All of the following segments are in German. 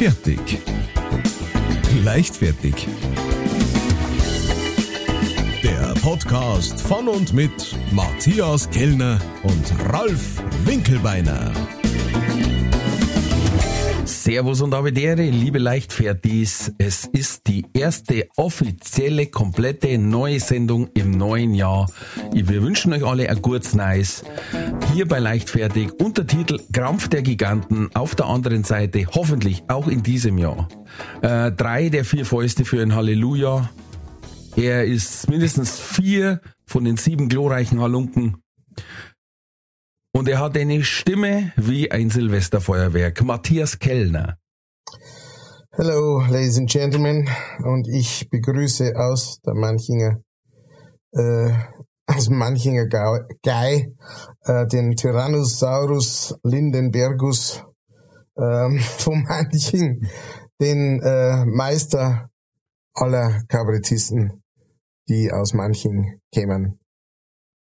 Fertig. Leichtfertig. Der Podcast von und mit Matthias Kellner und Ralf Winkelbeiner. Servus und Avedere, liebe Leichtfertis. Es ist die erste offizielle, komplette neue Sendung im neuen Jahr. Wir wünschen euch alle ein gutes Nice. Hier bei Leichtfertig, Untertitel Krampf der Giganten. Auf der anderen Seite, hoffentlich auch in diesem Jahr. Äh, drei der vier Fäuste für ein Halleluja. Er ist mindestens vier von den sieben glorreichen Halunken. Und er hat eine Stimme wie ein Silvesterfeuerwerk. Matthias Kellner. Hello, ladies and gentlemen. Und ich begrüße aus der Manchinger, äh, aus Manchinger Guy, äh, den Tyrannosaurus Lindenbergus ähm, von Manching, den äh, Meister aller Kabarettisten, die aus Manching kämen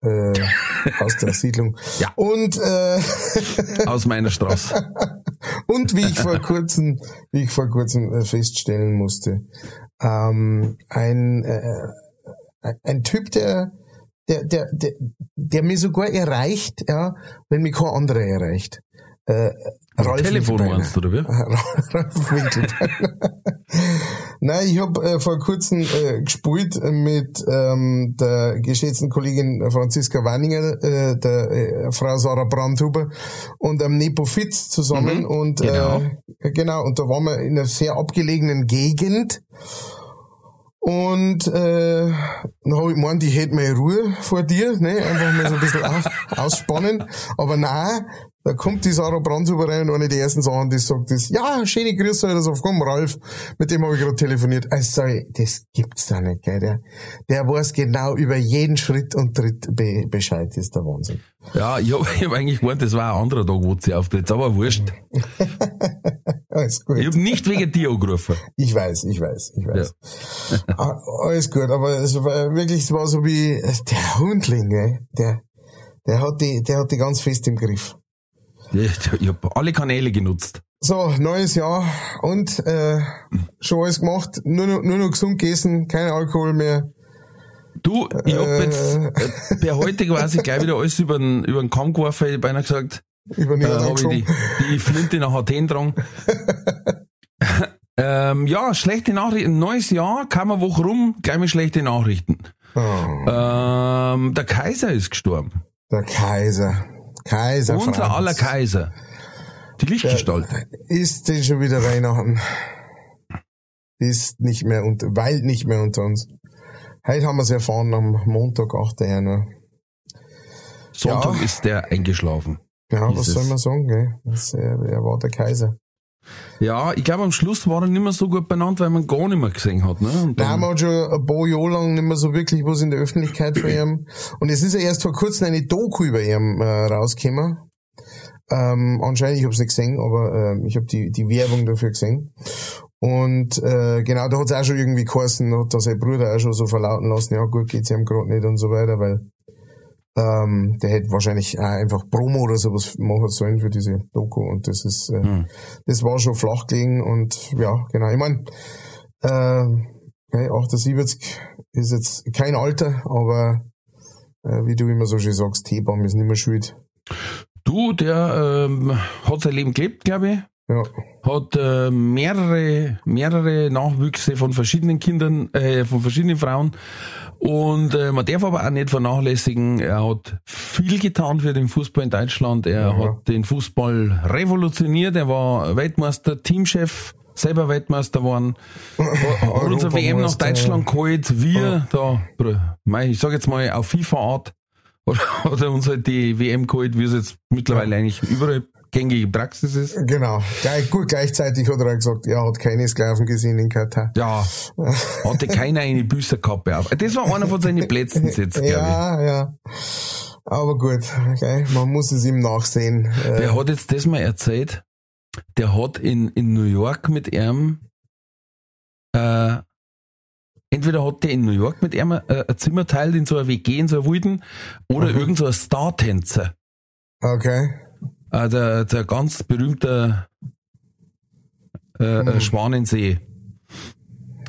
äh, aus der Siedlung. Ja. Und äh, aus meiner Straße. und wie ich vor kurzem, wie ich vor kurzem äh, feststellen musste, ähm, ein äh, ein Typ, der der, der, der, der mir sogar erreicht, ja, wenn mich kein anderer erreicht. Äh, Ralf Telefon meinst du, oder wie? Ralf Winkelbeiner. Nein, ich habe äh, vor kurzem äh, gespielt mit ähm, der geschätzten Kollegin Franziska Wanninger, äh, der äh, Frau Sarah Brandhuber und am Nepo Fitz zusammen. Mhm, und genau. Äh, genau, und da waren wir in einer sehr abgelegenen Gegend. Und äh, dann habe ich gemeint, ich hätte mal Ruhe vor dir, ne? einfach mal so ein bisschen aus, ausspannen. Aber nein, da kommt die Sarah Brandhuber rein und eine der ersten Sachen, die sagt, ist, ja, schöne Grüße, das auf komm, Ralf, mit dem habe ich gerade telefoniert. Also, das gibt's da nicht, gell? Der, der weiß genau über jeden Schritt und Tritt be Bescheid, das ist der Wahnsinn. Ja, ich habe hab eigentlich gemeint, das war ein anderer Tag, wo sie auftritt, aber wurscht. Alles gut. Ich habe nicht wegen dir angerufen. Ich weiß, ich weiß, ich weiß. Ja. Ah, alles gut, aber es war wirklich, es war so wie der Hundling, gell? Der, der hat die, der hat die ganz fest im Griff. Ich, ich habe alle Kanäle genutzt. So, neues Jahr und äh, schon alles gemacht. Nur noch, nur noch gesund gegessen, kein Alkohol mehr. Du, ich hab äh, jetzt äh, per heute quasi gleich wieder alles über den, über den Kamm geworfen. Ich hab beinahe gesagt, über den äh, hab ich die, die Flinte nach Athen dran. ähm, ja, schlechte Nachrichten. Neues Jahr, kam eine Woche rum, gleich mit schlechte Nachrichten. Oh. Ähm, der Kaiser ist gestorben. Der Kaiser. Kaiser. Unser Franz. aller Kaiser. Die Lichtgestalt. Ist denn schon wieder Weihnachten? Ist nicht mehr unter, weilt nicht mehr unter uns. Heute haben wir es erfahren am Montag, 8. Januar. Sonntag ja. ist der eingeschlafen. Ja, was soll man sagen, gell? Das, er, er war der Kaiser. Ja, ich glaube, am Schluss war er nicht mehr so gut benannt, weil man gar nicht mehr gesehen hat. Ne? Und Nein, man hat schon ein paar Jahre lang nicht mehr so wirklich was in der Öffentlichkeit von ihm. Und es ist ja erst vor kurzem eine Doku über ihn äh, rausgekommen. Ähm, anscheinend, ich habe es nicht gesehen, aber äh, ich habe die, die Werbung dafür gesehen. Und äh, genau, da hat es auch schon irgendwie geheißen, da hat sein Bruder auch schon so verlauten lassen, ja gut, geht's ihm gerade nicht und so weiter, weil ähm, der hätte wahrscheinlich auch einfach Promo oder sowas machen sollen für diese Doku und das ist, äh, mhm. das war schon flach gelegen und ja, genau. Ich meine, äh, 78 ist jetzt kein Alter, aber äh, wie du immer so schön sagst, T-Baum ist nicht mehr schuld. Du, der ähm, hat sein Leben gelebt, glaube ich. Ja. Hat äh, mehrere, mehrere Nachwüchse von verschiedenen Kindern, äh, von verschiedenen Frauen und äh, man darf aber auch nicht vernachlässigen, er hat viel getan für den Fußball in Deutschland. Er ja. hat den Fußball revolutioniert. Er war Weltmeister, Teamchef, selber Weltmeister geworden. Hat unser WM nach Deutschland ja. geholt. Wir ja. da, ich sag jetzt mal auf FIFA-Art, hat er uns halt die WM geholt, wie es jetzt mittlerweile eigentlich überall gängige Praxis ist. Genau. Gleich, gut, gleichzeitig hat er gesagt, er hat keine Sklaven gesehen in Katar. Ja. hatte keiner eine Büßerkappe auf. Das war einer von seinen Plätzen jetzt, glaube Ja, ja. Aber gut, okay. man muss es ihm nachsehen. Äh, Wer hat jetzt das mal erzählt? Der hat in, in New York mit ihm, äh, entweder hat der in New York mit ihm äh, ein Zimmer teilt in so einer WG, in so einer Wilden, oder mhm. irgend so ein Star-Tänzer. Okay äh, der, der ganz berühmte äh, mhm. Schwanensee.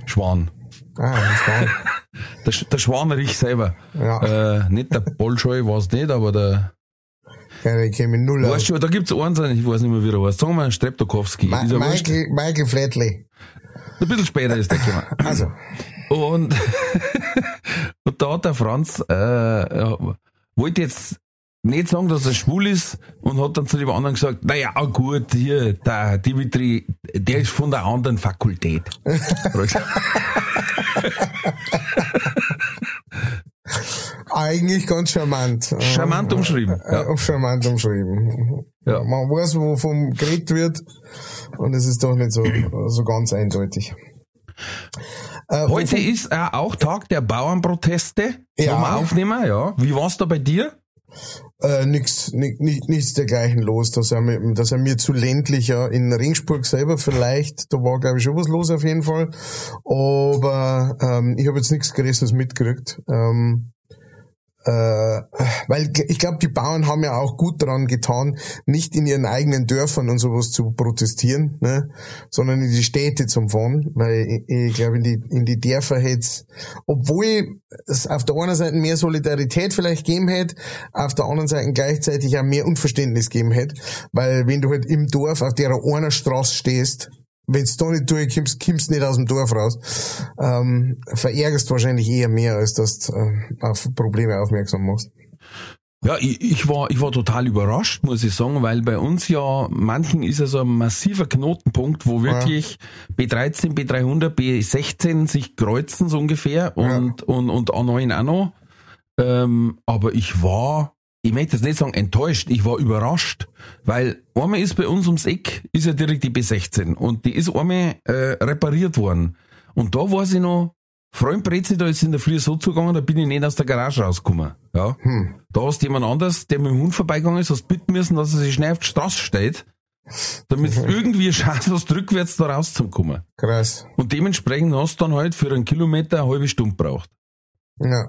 Schwan. Ah, Schwan. der, der Schwanerich selber. Ja. Äh, nicht der Bolschoi, weiß nicht, aber der. Ja, ich kenne null Weißt du, da gibt's einen, ich weiß nicht mehr, wie er heißt. Sagen wir Streptokowski. Ma Michael, Michael Flatley. Ein bisschen später ist der gekommen. Also. Und, und da hat der Franz, äh, wollte jetzt nicht sagen, dass er schwul ist und hat dann zu dem anderen gesagt, naja, gut, hier, der Dimitri, der ist von der anderen Fakultät. Eigentlich ganz charmant. Charmant umschrieben. Ja. Charmant umschrieben. Ja. Man weiß, wovon geredet wird und es ist doch nicht so, so ganz eindeutig. Äh, Heute ist äh, auch Tag der Bauernproteste. Ja. aufnehmen, ja. Wie war's da bei dir? Äh, nix, nix, nichts dergleichen los. Da sind wir, da sind wir zu ländlicher. In Ringsburg selber vielleicht, da war glaube ich schon was los auf jeden Fall. Aber ähm, ich habe jetzt nichts Größeres mitgekriegt. Ähm, äh, weil ich glaube, die Bauern haben ja auch gut daran getan, nicht in ihren eigenen Dörfern und sowas zu protestieren, ne, sondern in die Städte zum fahren, weil ich, ich glaube, in die, in die Dörfer hätte obwohl es auf der einen Seite mehr Solidarität vielleicht geben hätte, auf der anderen Seite gleichzeitig auch mehr Unverständnis geben hätte, weil wenn du halt im Dorf auf der einer Straße stehst, wenn du da nicht durchkommst, kommst du nicht aus dem Dorf raus. Ähm, verärgerst wahrscheinlich eher mehr, als dass du äh, auf Probleme aufmerksam machst. Ja, ich, ich, war, ich war total überrascht, muss ich sagen, weil bei uns ja manchen ist ja so ein massiver Knotenpunkt, wo wirklich ja. B13, B300, B16 sich kreuzen so ungefähr und, ja. und, und A9 auch noch. Ähm, aber ich war ich möchte jetzt nicht sagen enttäuscht, ich war überrascht, weil einmal ist bei uns ums Eck, ist ja direkt die B16 und die ist einmal äh, repariert worden. Und da weiß ich noch, Freund Brezi, da ist in der Früh so zugegangen, da bin ich nicht aus der Garage rausgekommen. Ja. Hm. Da hast jemand anders, der mit dem Hund vorbeigegangen ist, hast bitten müssen, dass er sich schnell auf die Straße steht, damit es irgendwie Chance hast, rückwärts da rauszukommen. Krass. Und dementsprechend hast du dann halt für einen Kilometer eine halbe Stunde braucht. Ja.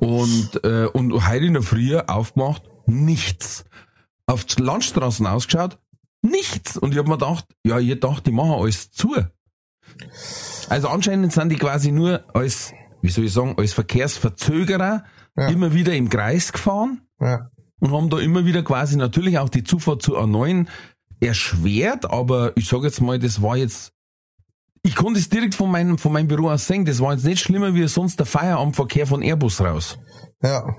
Und, äh, und heute in der Früh aufgemacht, nichts. Auf die Landstraßen ausgeschaut, nichts. Und ich habe mir gedacht, ja, ihr dacht, die machen alles zu. Also anscheinend sind die quasi nur als, wie soll ich sagen, als Verkehrsverzögerer ja. immer wieder im Kreis gefahren ja. und haben da immer wieder quasi natürlich auch die Zufahrt zu A9 erschwert, aber ich sage jetzt mal, das war jetzt ich konnte es direkt von meinem, von meinem Büro aus sehen. Das war jetzt nicht schlimmer wie sonst der Feierabendverkehr von Airbus raus. Ja.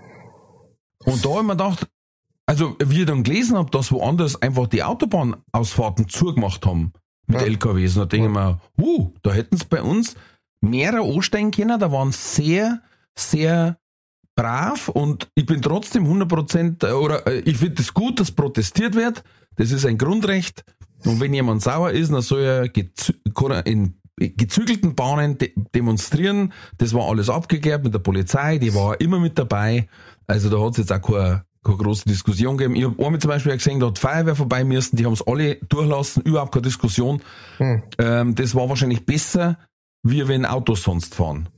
Und da habe ich mir gedacht, also wie ich dann gelesen habe, dass woanders einfach die Autobahnausfahrten zugemacht haben mit ja. LKWs. Und da denke ich mir, uh, da hätten es bei uns mehrere ansteigen können. Da waren sehr, sehr brav und ich bin trotzdem 100% äh, oder äh, ich finde es gut, dass protestiert wird. Das ist ein Grundrecht. Und wenn jemand sauer ist, dann soll er in gezügelten Bahnen de demonstrieren. Das war alles abgeklärt mit der Polizei, die war immer mit dabei. Also da hat es jetzt auch keine, keine große Diskussion gegeben. Ich habe einmal zum Beispiel gesehen, da hat Feuerwehr vorbei müssen, die haben es alle durchlassen, überhaupt keine Diskussion. Hm. Ähm, das war wahrscheinlich besser, wie wenn Autos sonst fahren.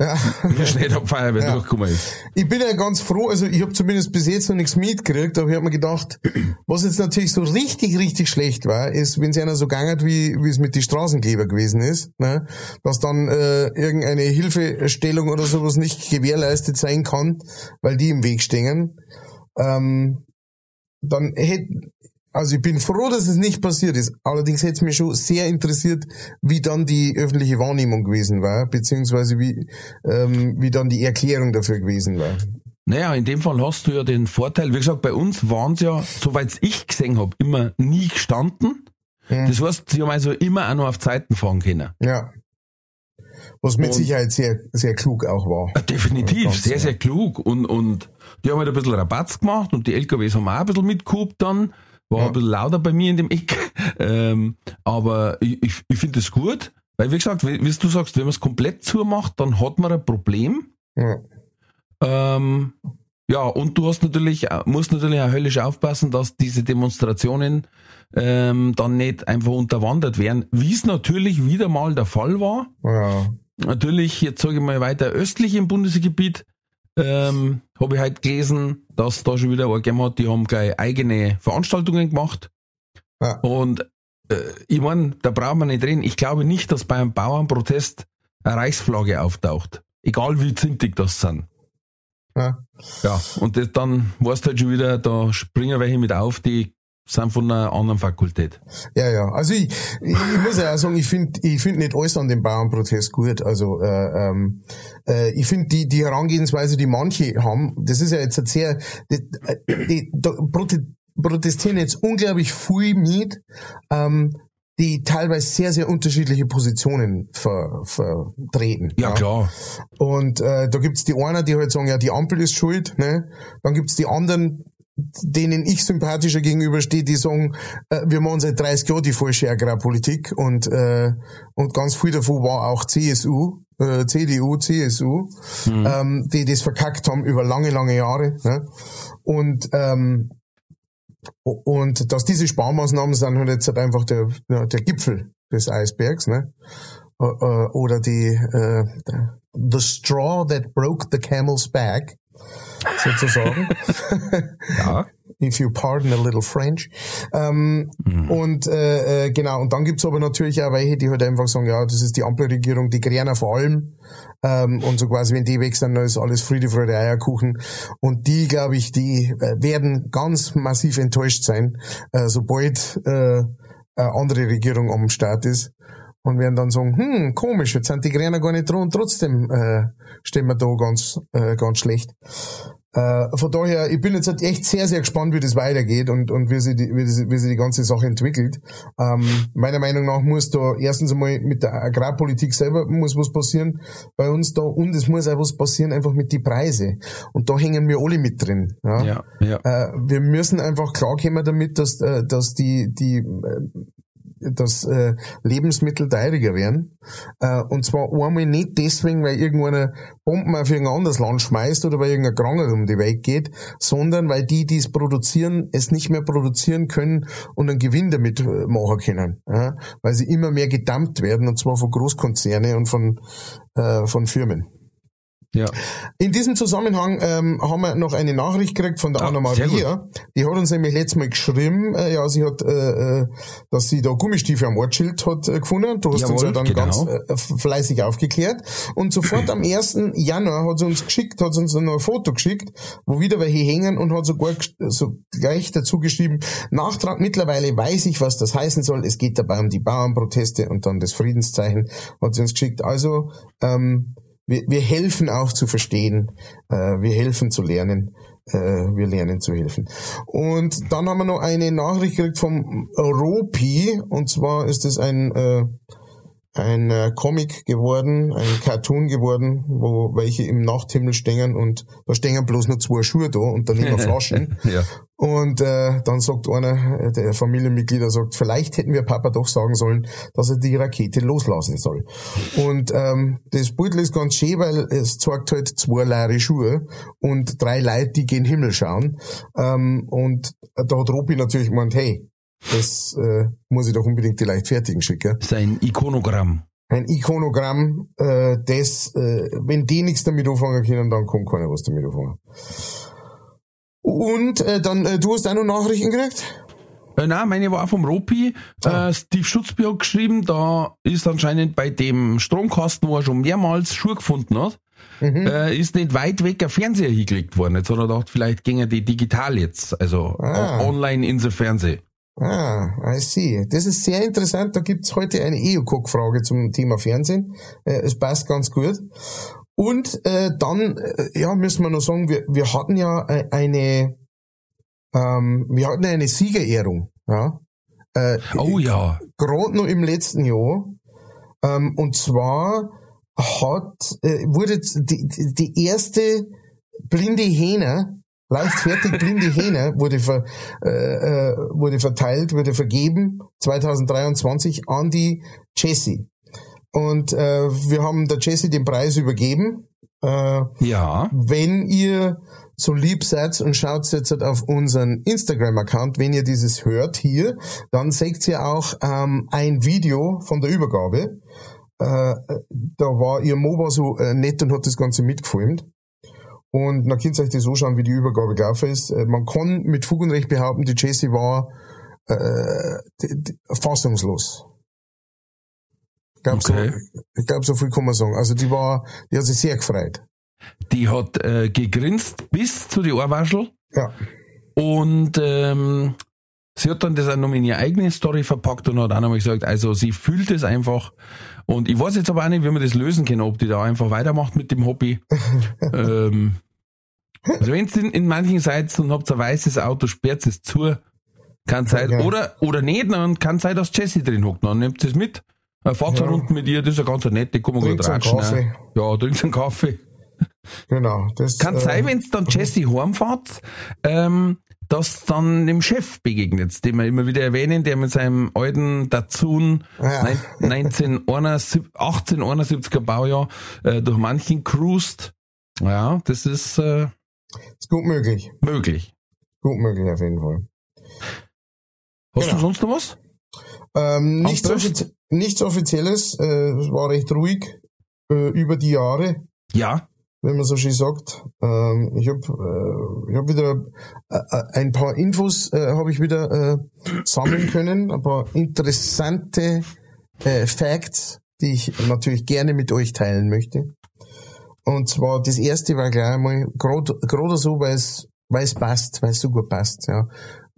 Ja. Wie schnell der Feuerwehr ja. durchgekommen ist. Ich bin ja ganz froh, also ich habe zumindest bis jetzt noch nichts mitgekriegt, aber ich habe mir gedacht, was jetzt natürlich so richtig, richtig schlecht war, ist, wenn es einer so gegangen wie, wie es mit den Straßenkleber gewesen ist, ne, dass dann äh, irgendeine Hilfestellung oder sowas nicht gewährleistet sein kann, weil die im Weg stehen. Ähm, dann hätte also ich bin froh, dass es nicht passiert ist. Allerdings hätte es mich schon sehr interessiert, wie dann die öffentliche Wahrnehmung gewesen war, beziehungsweise wie, ähm, wie dann die Erklärung dafür gewesen war. Naja, in dem Fall hast du ja den Vorteil, wie gesagt, bei uns waren es ja, soweit ich gesehen habe, immer nie gestanden. Hm. Das heißt, sie haben also immer auch noch auf Zeiten fahren können. Ja. Was mit und Sicherheit sehr, sehr klug auch war. Definitiv, sehr, sehr klug. Und, und die haben halt ein bisschen Rabatz gemacht und die LKWs haben auch ein bisschen mitgehabt dann. War ja. ein bisschen lauter bei mir in dem Eck. Ähm, aber ich, ich, ich finde es gut, weil wie gesagt, wie, wie du sagst, wenn man es komplett zumacht, dann hat man ein Problem. Ja. Ähm, ja, und du hast natürlich, musst natürlich auch höllisch aufpassen, dass diese Demonstrationen ähm, dann nicht einfach unterwandert werden, wie es natürlich wieder mal der Fall war. Ja. Natürlich, jetzt sage ich mal weiter östlich im Bundesgebiet, ähm, habe ich halt gelesen, dass da schon wieder eine gegeben hat, die haben gleich eigene Veranstaltungen gemacht. Ja. Und äh, ich meine, da brauchen wir nicht reden. Ich glaube nicht, dass bei einem Bauernprotest eine Reichsflagge auftaucht. Egal wie zintig das sind. Ja. ja, und das, dann du halt schon wieder, da springen welche mit auf, die sind von einer anderen Fakultät. Ja, ja. Also ich, ich, muss ja auch sagen, ich finde ich finde nicht alles an dem Bauernprotest gut. Also äh, ähm, äh, ich finde die, die Herangehensweise, die manche haben, das ist ja jetzt sehr, die, die, die protestieren jetzt unglaublich viel mit, ähm, die teilweise sehr, sehr unterschiedliche Positionen ver, vertreten. Ja, ja. klar. Und äh, da gibt's die einen, die halt sagen, ja, die Ampel ist schuld. Ne? Dann gibt's die anderen, denen ich sympathischer gegenüberstehe, die sagen, äh, wir machen seit 30 Jahren die falsche Agrarpolitik und, äh, und ganz viel davon war auch CSU, äh, CDU, CSU, mhm. ähm, die das verkackt haben über lange, lange Jahre. Ne? Und ähm, und dass diese Sparmaßnahmen sind halt jetzt halt einfach der, der Gipfel des Eisbergs, ne? Äh, äh, oder die äh, the straw that broke the camel's back sozusagen. ja. If you pardon a little French. Ähm, mhm. Und äh, äh, genau, und dann gibt's aber natürlich auch welche, die halt einfach sagen, ja, das ist die Ampelregierung, die Grünen vor allem. Ähm, und so quasi, wenn die weg sind, dann ist alles Friede, Freude, Eierkuchen. Und die, glaube ich, die äh, werden ganz massiv enttäuscht sein, äh, sobald äh, eine andere Regierung am Start ist und werden dann sagen, hm, komisch, jetzt sind die Grünen gar nicht dran und trotzdem äh, stehen wir da ganz, äh, ganz schlecht. Äh, von daher, ich bin jetzt halt echt sehr, sehr gespannt, wie das weitergeht und, und wie, sich die, wie, das, wie sich die ganze Sache entwickelt. Ähm, meiner Meinung nach muss da erstens einmal mit der Agrarpolitik selber muss was passieren bei uns da und es muss auch was passieren einfach mit den Preise. Und da hängen wir alle mit drin. Ja? Ja, ja. Äh, wir müssen einfach klarkommen damit, dass, äh, dass die, die äh, dass äh, Lebensmittel teuriger werden. Äh, und zwar einmal nicht deswegen, weil irgendeine Bomben auf irgendein anderes Land schmeißt oder weil irgendein Krankheit um die Welt geht, sondern weil die, die es produzieren, es nicht mehr produzieren können und einen Gewinn damit äh, machen können. Ja? Weil sie immer mehr gedammt werden, und zwar von Großkonzerne und von, äh, von Firmen. Ja. In diesem Zusammenhang ähm, haben wir noch eine Nachricht gekriegt von der ah, Anna Maria. Die hat uns nämlich letztes Mal geschrieben, äh, ja, sie hat, äh, äh, dass sie da Gummistiefel am Ortsschild hat äh, gefunden. Du hast Jawohl, uns ja dann genau. ganz äh, fleißig aufgeklärt. Und sofort am 1. Januar hat sie uns geschickt, hat sie uns noch ein Foto geschickt, wo wieder welche hängen und hat sogar so gleich dazu geschrieben, Nachtrag, mittlerweile weiß ich, was das heißen soll. Es geht dabei um die Bauernproteste und dann das Friedenszeichen hat sie uns geschickt. Also, ähm, wir, wir helfen auch zu verstehen, äh, wir helfen zu lernen, äh, wir lernen zu helfen. Und dann haben wir noch eine Nachricht gekriegt vom Ropi, und zwar ist es ein äh, ein äh, Comic geworden, ein Cartoon geworden, wo welche im Nachthimmel stehen und da stehen bloß nur zwei Schuhe da und daneben Flaschen. ja. Und äh, dann sagt einer äh, der Familienmitglieder, sagt, vielleicht hätten wir Papa doch sagen sollen, dass er die Rakete loslassen soll. Und ähm, das Beutel ist ganz schön, weil es zeigt halt zwei leere Schuhe und drei Leute, die gen Himmel schauen. Ähm, und da hat Robi natürlich gemeint, hey, das äh, muss ich doch unbedingt die Leichtfertigen schicken. Das ist ein Ikonogramm. Ein Ikonogramm, äh, das, äh, wenn die nichts damit anfangen können, dann kommt keiner was damit anfangen. Und äh, dann, äh, du hast auch noch Nachrichten gekriegt? Äh, nein, meine war vom Ropi. Ah. Äh, Steve Schutzby hat geschrieben, da ist anscheinend bei dem Stromkasten, wo er schon mehrmals Schuhe gefunden hat, mhm. äh, ist nicht weit weg ein Fernseher hingelegt worden. Jetzt hat er gedacht, vielleicht ginge die digital jetzt, also ah. online in the Fernseh. Ah, I see. Das ist sehr interessant. Da gibt's heute eine EU-Cook-Frage zum Thema Fernsehen. Äh, es passt ganz gut. Und äh, dann, äh, ja, müssen wir noch sagen, wir, wir hatten ja äh, eine, ähm, wir hatten eine Siegerehrung. Ja? Äh, oh ja. Gerade noch im letzten Jahr. Ähm, und zwar hat, äh, wurde die, die erste blinde Hähne Leichtfertig blinde Hähne wurde, ver, äh, äh, wurde verteilt, wurde vergeben 2023 an die Jessie. Und äh, wir haben der Jessie den Preis übergeben. Äh, ja. Wenn ihr so lieb seid und schaut jetzt auf unseren Instagram-Account, wenn ihr dieses hört hier, dann seht ihr auch ähm, ein Video von der Übergabe. Äh, da war ihr Mo so äh, nett und hat das Ganze mitgefilmt. Und dann könnt ihr euch das so schauen, wie die Übergabe gelaufen ist. Äh, man kann mit Fug und Recht behaupten, die Jessie war äh, die, die, fassungslos. Ich glaube, Okay. so, ich glaub, so viel kann man sagen. Also die war, die hat sich sehr gefreut. Die hat äh, gegrinst bis zu die Ohrwaschel Ja. und ähm, sie hat dann das auch noch in ihre eigene Story verpackt und hat auch nochmal gesagt, also sie fühlt es einfach. Und ich weiß jetzt aber auch nicht, wie man das lösen kann, ob die da einfach weitermacht mit dem Hobby. ähm, also wenn in, in manchen seid und habt ein weißes Auto, sperrt es zu. Kann sein. Ja. Oder, oder nicht, dann kann sein, dass Jessie drin hockt. Dann nehmt es mit. Fahrt Ja. ja. Runden mit ihr, das ist eine ganz nette, kann man Trinkt gut ratschen. Kaffee. Ja, trinkt einen Kaffee. Genau. Das, Kann äh, sein, wenn es dann Jesse heimfahrt, ähm, dass dann dem Chef begegnet, den wir immer wieder erwähnen, der mit seinem alten Datsun Ja. nein- 1971 1871er Baujahr äh, durch manchen cruist. Ja, das ist äh, Ist gut möglich. möglich. Gut möglich auf jeden Fall. Hast Genau. du sonst noch was? Ähm, nichts, offizie nichts Offizielles. Äh, es war recht ruhig äh, über die Jahre. Ja. Wenn man so schön sagt. Ähm, ich habe äh, ich hab wieder äh, äh, ein paar Infos äh, habe ich wieder äh, sammeln können, ein paar interessante äh, Facts, die ich natürlich gerne mit euch teilen möchte. Und zwar das erste war gleich einmal gerade so, weil es weil es passt, weil es so gut passt. Ja.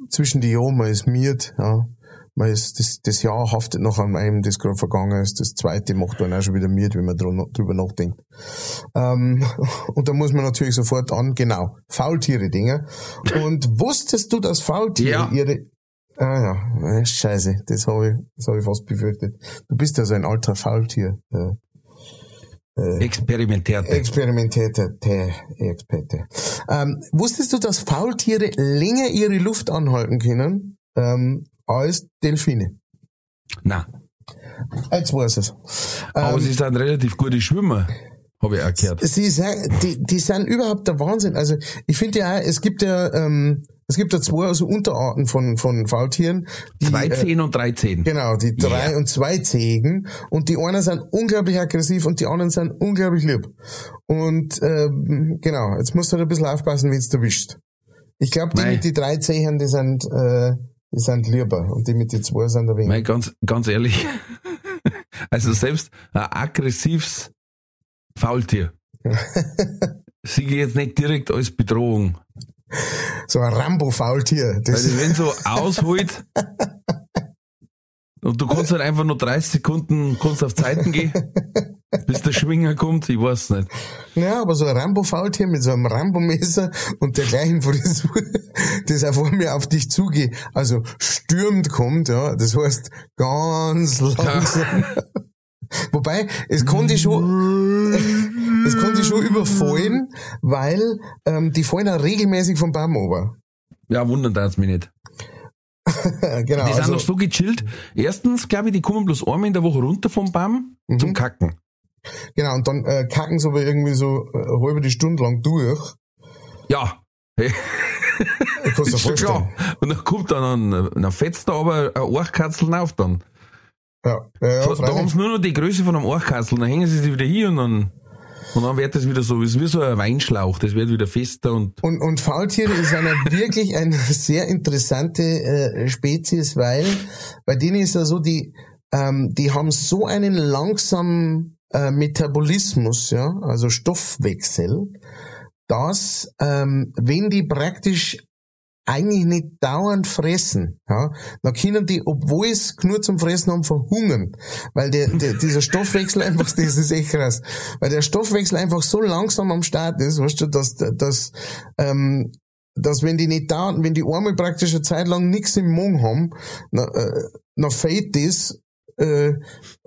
Zwischen die man ist miert, ja. Man ist, das, das Jahr haftet noch an einem, das gerade vergangen ist. Das zweite macht dann auch schon wieder miert, wenn man drü- drüber nachdenkt. Ähm, und da muss man natürlich sofort an, genau, Faultiere-Dinger. Und wusstest du, dass Faultiere Ja. ihre... Ah ja, äh, scheiße, das habe ich, das hab ich fast befürchtet. Du bist ja so ein alter Faultier. Äh, Experimentierte. Experimentierte Experte. Ähm, wusstest du, dass Faultiere länger ihre Luft anhalten können ähm, als Delfine? Na, Jetzt weiß es. aber Ähm, sie sind relativ gute Schwimmer, habe ich auch gehört. Sie sind, die, die sind überhaupt der Wahnsinn. Also ich finde ja, es gibt ja, ähm, es gibt ja zwei so Unterarten von von Faultieren. Die, Zwei äh, Zehen und drei Zehen. Genau, die drei Ja. und zwei Zehen. Und die einen sind unglaublich aggressiv und die anderen sind unglaublich lieb. Und ähm, genau, jetzt musst du halt ein bisschen aufpassen, wenn du erwischt. Ich glaube, die Mei. mit die drei Zehen, die sind, äh, die sind lieber. Und die mit die zwei sind ein wenig. Mei, ganz, ganz ehrlich. Also selbst ein aggressives Faultier. Siege ich jetzt nicht direkt als Bedrohung. So ein Rambo-Faultier. Weil Das wenn so ausholt und du kannst halt einfach nur 30 Sekunden kannst auf Zeiten gehen, bis der Schwinger kommt, ich weiß nicht. Ja, aber so ein Rambo-Faultier mit so einem Rambo-Messer und der gleichen Frisur, das auch vor mir auf dich zugeht, also stürmend kommt, ja, das heißt ganz langsam. Wobei, es konnte schon, es konnte schon überfallen, weil ähm, die fallen auch regelmäßig vom Baum runter. Ja, wundern tut's mich nicht. genau, Die sind also, noch so gechillt. Erstens, glaube ich, die kommen bloß einmal in der Woche runter vom Baum Mhm. zum Kacken. genau, und dann äh, kacken sie aber irgendwie so äh, halbe die Stunde lang durch. Ja. Hey, Ich kann's dir vorstellen. klar. Und dann kommt dann ein, dann fetzt da aber ein Orchkatzel auf dann. Ja, ja, ja, So, da haben sie nur noch die Größe von einem Orchkatzel, dann hängen sie sich wieder hier und dann, und dann wird das wieder so, ist wie so ein Weinschlauch, das wird wieder fester und, Und, und Faultiere ist eine wirklich eine sehr interessante äh, Spezies, weil bei denen ist ja so, die, ähm, die haben so einen langsamen äh, Metabolismus, ja, also Stoffwechsel, dass ähm, wenn die praktisch eigentlich nicht dauernd fressen, ja, dann können die, obwohl es nur zum Fressen haben, verhungern. Weil der, der, dieser Stoffwechsel einfach, das ist echt krass, weil der Stoffwechsel einfach so langsam am Start ist, weißt du, dass, dass, ähm, dass wenn die nicht da, wenn die einmal praktisch eine Zeit lang nichts im Mund haben, na, äh, na fällt das, äh,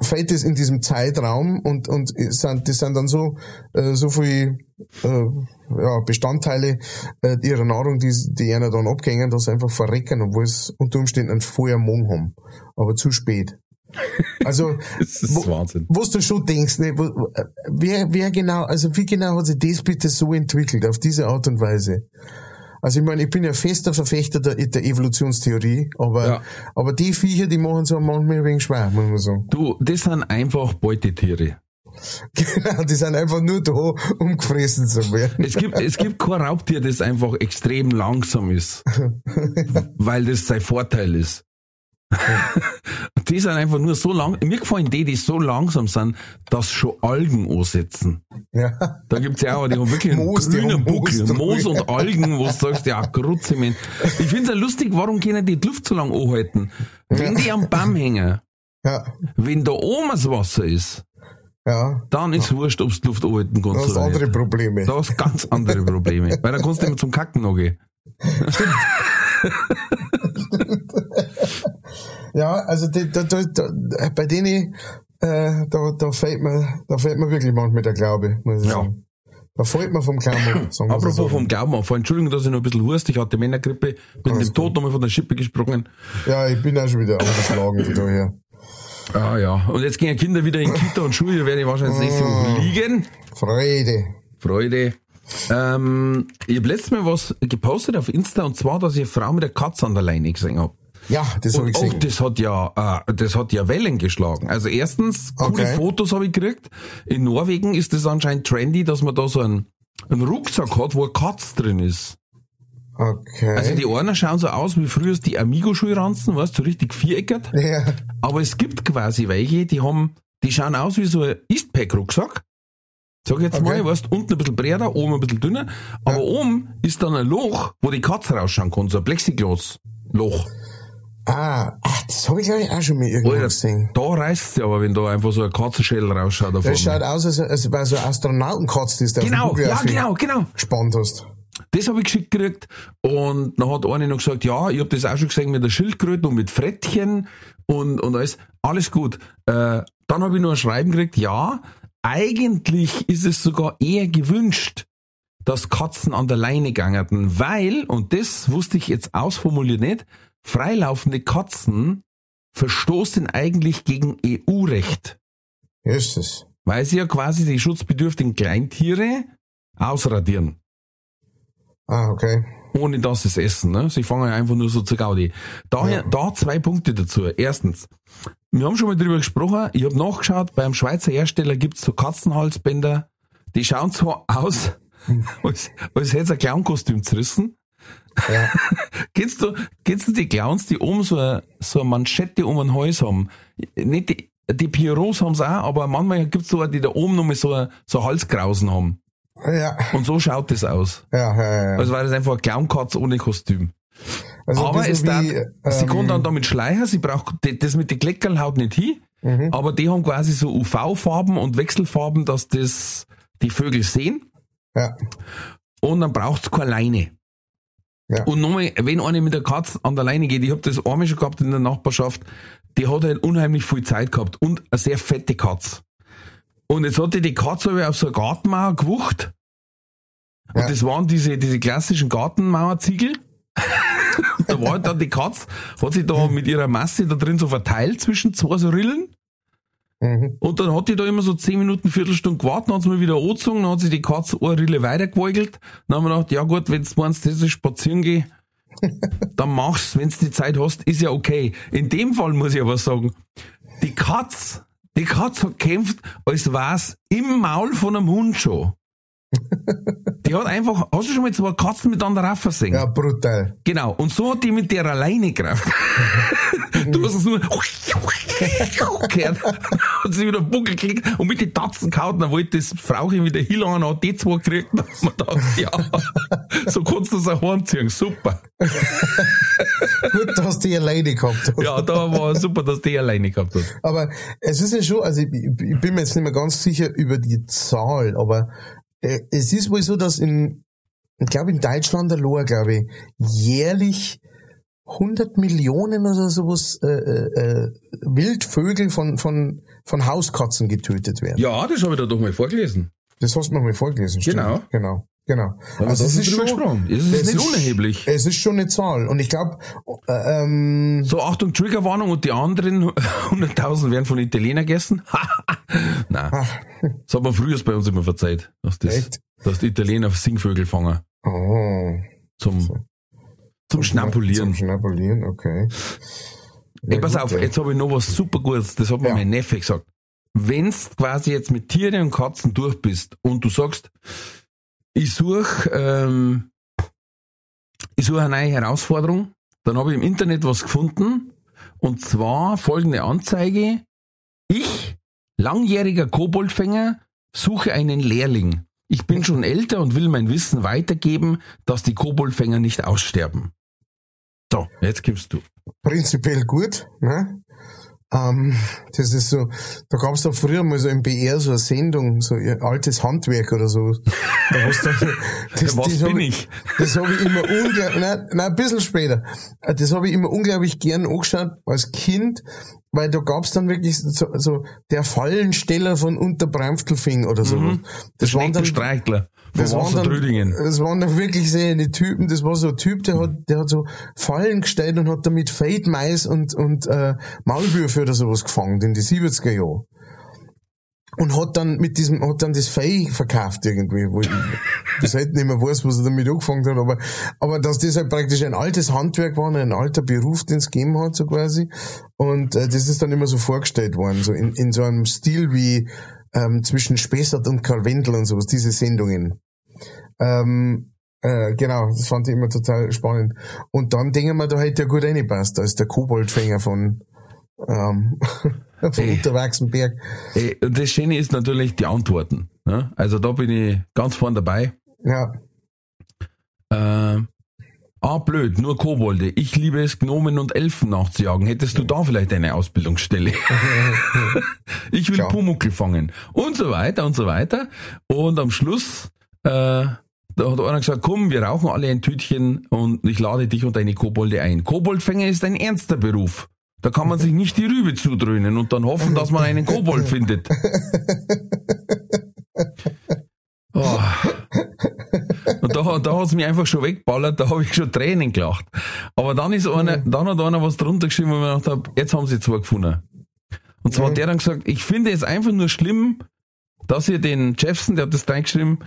fällt das in diesem Zeitraum und, und sind, das sind dann so, äh, so viel, äh, ja, Bestandteile äh, ihrer Nahrung, die, die einer dann abgängen, dass sie einfach verrecken, obwohl es unter Umständen einen vorher Mond haben. Aber zu spät. Also, das ist Wo- Wahnsinn. was du schon denkst, ne, wo, wo- äh, wer, wer genau, also wie genau hat sich das bitte so entwickelt, auf diese Art und Weise? Also ich meine, ich bin ja fester Verfechter der, der Evolutionstheorie, aber, Ja. aber die Viecher, die machen so manchmal ein wenig schwer, muss man sagen. Du, das sind einfach Beutetiere. Genau, die sind einfach nur da, um gefressen zu werden. Es gibt, es gibt kein Raubtier, das einfach extrem langsam ist. weil das sein Vorteil ist. die sind einfach nur so lang, mir gefallen die, die so langsam sind, dass schon Algen ansetzen. Ja. Da gibt's ja auch, die haben wirklich einen Moos, grünen Buckel, Moos und Algen, wo du sagst, ja, Grutzement. Ich find's ja lustig, warum können die die Luft so lang anhalten? Wenn die am Baum hängen, Ja. wenn da oben das Wasser ist, Ja. dann ist wurscht, ob's die Luft anhalten Du kannst hast oder andere nicht. Probleme. Da hast ganz andere Probleme. Weil dann kannst du mehr zum Kacken noch gehen. Ja, also die, da, da, da, bei denen, äh, da, da fällt mir, da fällt mir wirklich manchmal der Glaube, muss ich Ja. sagen. Da fällt mir vom Glauben ab, Apropos so. vom Glauben ab. Entschuldigung, dass ich noch ein bisschen hust. Ich hatte Männergrippe, bin Alles dem Tod nochmal von der Schippe gesprungen. Ja, ich bin auch schon wieder angeschlagen von daher. Ah ja. Und jetzt gehen Kinder wieder in Kita und Schule, werde ich wahrscheinlich nächste Woche liegen. Freude. Freude. Ähm, ich habe letztes Mal was gepostet auf Insta und zwar, dass ich eine Frau mit der Katze an der Leine gesehen habe. Ja, das habe ich Und auch gesehen. das hat ja, äh, das hat ja Wellen geschlagen. Also erstens, coole Okay. Fotos habe ich gekriegt. In Norwegen ist es anscheinend trendy, dass man da so einen, einen Rucksack hat, wo eine Katze drin ist. Okay. Also die einen schauen so aus wie früher die Amigo-Schulranzen, weißt du, so richtig viereckert. ja, Aber es gibt quasi welche, die haben, die schauen aus wie so ein Eastpack-Rucksack. Sag ich jetzt Okay. mal, weißt, unten ein bisschen breiter, oben ein bisschen dünner. Aber oben ist dann ein Loch, wo die Katze rausschauen kann, so ein Plexiglas-Loch. Ah, ach, das habe ich glaube ich auch schon mal irgendwo Alter, gesehen. da reißt's ja aber, wenn da einfach so ein Katzenschädel rausschaut. davon. Das schaut aus, als, als wäre so ein Astronautenkatz, das den Genau, ja, genau, genau. gespannt hast. Das habe ich geschickt gekriegt. Und dann hat eine noch gesagt, ja, ich habe das auch schon gesehen mit der Schildkröte und mit Frettchen und, und alles. Alles gut. Äh, dann habe ich noch ein Schreiben gekriegt, ja, eigentlich ist es sogar eher gewünscht, dass Katzen an der Leine gangerten, weil, und das wusste ich jetzt ausformuliert nicht, freilaufende Katzen verstoßen eigentlich gegen EU-Recht, Jesus. weil sie ja quasi die schutzbedürftigen Kleintiere ausradieren Ah, okay. ohne dass sie es essen. Ne? Sie fangen ja einfach nur so zu Gaudi. Daher, da zwei Punkte dazu. Erstens, wir haben schon mal drüber gesprochen, ich habe nachgeschaut, beim Schweizer Hersteller gibt's so Katzenhalsbänder, die schauen so aus, als, als hätte ein Clownkostüm zerrissen. Ja. Kennst du, kennst du die Clowns, die oben so eine, so eine Manschette um den Hals haben? Nicht die, die Pierrots haben's auch, aber manchmal gibt's so eine, die da oben noch mal so, eine, so Halskrausen haben. Ja, Und so schaut das aus. ja, ja, ja. Also war das einfach eine Clownkatze ohne Kostüm. Also ein aber es darf, wie, sie ähm, kann dann damit schleichen, sie braucht, das mit den Kleckerl haut nicht hin, Mhm. aber die haben quasi so UV-Farben und Wechselfarben, dass das die Vögel sehen Ja, und dann braucht's keine Leine. Ja. Und nochmal, wenn eine mit der Katze an der Leine geht, ich habe das einmal schon gehabt in der Nachbarschaft, die hat halt unheimlich viel Zeit gehabt und eine sehr fette Katze. Und jetzt hatte die Katze aber auf so eine Gartenmauer gewucht. Und Ja. das waren diese, diese klassischen Gartenmauerziegel. da war halt dann die Katze, hat sich da mit ihrer Masse da drin so verteilt zwischen zwei so Rillen. Mhm. Und dann hat die da immer so 10 Minuten, Viertelstunde gewartet, dann hat sie mal wieder angezogen, dann hat sich die Katze eine Rille weitergeweigelt. Dann haben wir gedacht, ja gut, wenn du meinst, das ist spazieren gehen, dann mach's, wenn du die Zeit hast, ist ja okay. In dem Fall muss ich aber sagen, die Katz, die Katz hat kämpft, als war's im Maul von einem Hund schon. Die hat einfach, hast du schon mal zwei Katzen miteinander raffen sehen? ja, brutal. Genau. Und so hat die mit der alleine Kraft. du hast es nur gehört. Hat sie wieder Buckel geklickt und mit den Tatzen gehauen, dann wollte das Frauchen wieder hinlangen, hat die zwei gekriegt. Hat man gedacht, ja, so kannst du es auch heimziehen. Super. Gut, dass die alleine gehabt hast. Ja, da war super, dass die alleine gehabt hat. Aber es ist ja schon, also ich, ich bin mir jetzt nicht mehr ganz sicher über die Zahl, aber es ist wohl so, dass in, ich glaube in Deutschland allein, glaube ich, jährlich 100 Millionen oder sowas äh, äh, äh, Wildvögel von, von, von Hauskatzen getötet werden. Ja, das habe ich da doch mal vorgelesen. Das hast du noch mal vorgelesen. stimmt. Genau. Genau. Genau. wir da schon drüber gesprochen. Es ist nicht unerheblich. Es ist schon eine Zahl. Und ich glaube, äh, ähm, So, Achtung, Triggerwarnung und die anderen 100.000 werden von Italienern gegessen. Nein. Das hat man früher bei uns immer verzeiht, dass, das, Echt? dass die Italiener Singvögel fangen. oh, Zum, zum Schnapulieren. Zum Schnapulieren, okay. Ey, pass gut, auf, jetzt habe ich noch was super Gutes, das hat mir Ja. mein Neffe gesagt. Wenn's quasi jetzt mit Tieren und Katzen durch bist und du sagst, ich suche ähm, ich suche eine neue Herausforderung, dann habe ich im Internet was gefunden Und zwar folgende Anzeige. Ich, langjähriger Koboldfänger, suche einen Lehrling. Ich bin schon älter und will mein Wissen weitergeben, dass die Koboldfänger nicht aussterben. So, jetzt gibst du. Prinzipiell gut, ne? Ähm, das ist so, da gab es doch früher mal so im BR so eine Sendung, so ihr altes Handwerk oder so. Da hast du, das, Was das bin ich? Das habe ich immer unglaublich, nein, nein, ein bisschen später. Äh, Das habe ich immer unglaublich gern angeschaut als Kind, weil da gab's dann wirklich so, so der Fallensteller von Unterbramftelfing oder so. Mhm. Das waren dann, von das waren, dann, das waren dann wirklich sehr die Typen. Das war so ein Typ, der hat, der hat so Fallen gestellt und hat damit Fade Mais und, und äh, Maulwürfe oder sowas gefangen in die 70er Jahre. Und hat dann mit diesem, hat dann das Fei verkauft irgendwie, wo ich bis heute nicht mehr weiß, was er damit angefangen hat, aber, aber dass das halt praktisch ein altes Handwerk war, ein alter Beruf, den es gegeben hat, so quasi. Und äh, das ist dann immer so vorgestellt worden, so in, in so einem Stil wie ähm, zwischen Spessart und Karl Wendel und sowas, diese Sendungen. Ähm, äh, genau, das fand ich immer total spannend. Und dann denken wir, da hätte er gut reingepasst, als der Koboldfänger von, ähm, von Ey. Unterwachsenberg. Äh, und Das Schöne ist natürlich die Antworten. Ne? Also da bin ich ganz vorn dabei. Ja. Äh, ah, blöd, nur Kobolde. Ich liebe es, Gnomen und Elfen nachzujagen. Hättest du da vielleicht eine Ausbildungsstelle? ich will Klar. Pumuckel fangen. Und so weiter und so weiter. Und am Schluss, äh, da hat einer gesagt, komm, wir rauchen alle ein Tütchen und ich lade dich und deine Kobolde ein. Koboldfänger ist ein ernster Beruf. Da kann man sich nicht die Rübe zudröhnen und dann hoffen, dass man einen Kobold findet. Oh. Und da, da hat's mich einfach schon weggeballert, da habe ich schon Tränen gelacht. Aber dann ist einer, dann hat einer was drunter geschrieben, wo ich mir gedacht habe, jetzt haben sie zwei gefunden. Und zwar hat der dann gesagt, ich finde es einfach nur schlimm, dass ihr den Jeffson, der hat das reingeschrieben,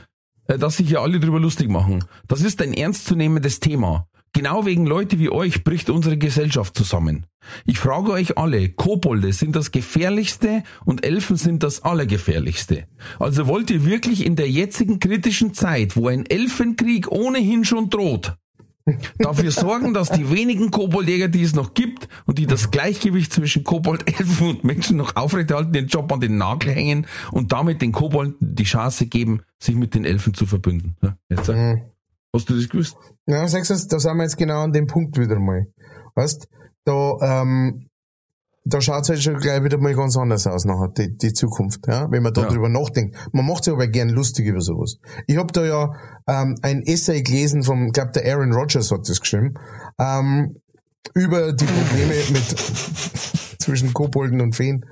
äh, dass sich hier alle drüber lustig machen. Das ist ein ernstzunehmendes Thema. Genau wegen Leute wie euch bricht unsere Gesellschaft zusammen. Ich frage euch alle, Kobolde sind das gefährlichste und Elfen sind das allergefährlichste. Also wollt ihr wirklich in der jetzigen kritischen Zeit, wo ein Elfenkrieg ohnehin schon droht, dafür sorgen, dass die wenigen Koboldjäger, die es noch gibt und die das Gleichgewicht zwischen Kobold, Elfen und Menschen noch aufrechterhalten, den Job an den Nagel hängen und damit den Kobolden die Chance geben, sich mit den Elfen zu verbünden. Jetzt, äh, hast du das gewusst? Ja, sagst du, da sind wir jetzt genau an dem Punkt wieder mal. Weißt, da, ähm, da schaut's halt schon gleich wieder mal ganz anders aus nachher, die, die Zukunft, ja, wenn man da Ja. drüber nachdenkt. Man macht sich aber gern lustig über sowas. Ich hab da ja ähm, ein Essay gelesen vom, ich glaube der Aaron Rodgers hat das geschrieben, ähm, über die Probleme mit zwischen Kobolden und Feen.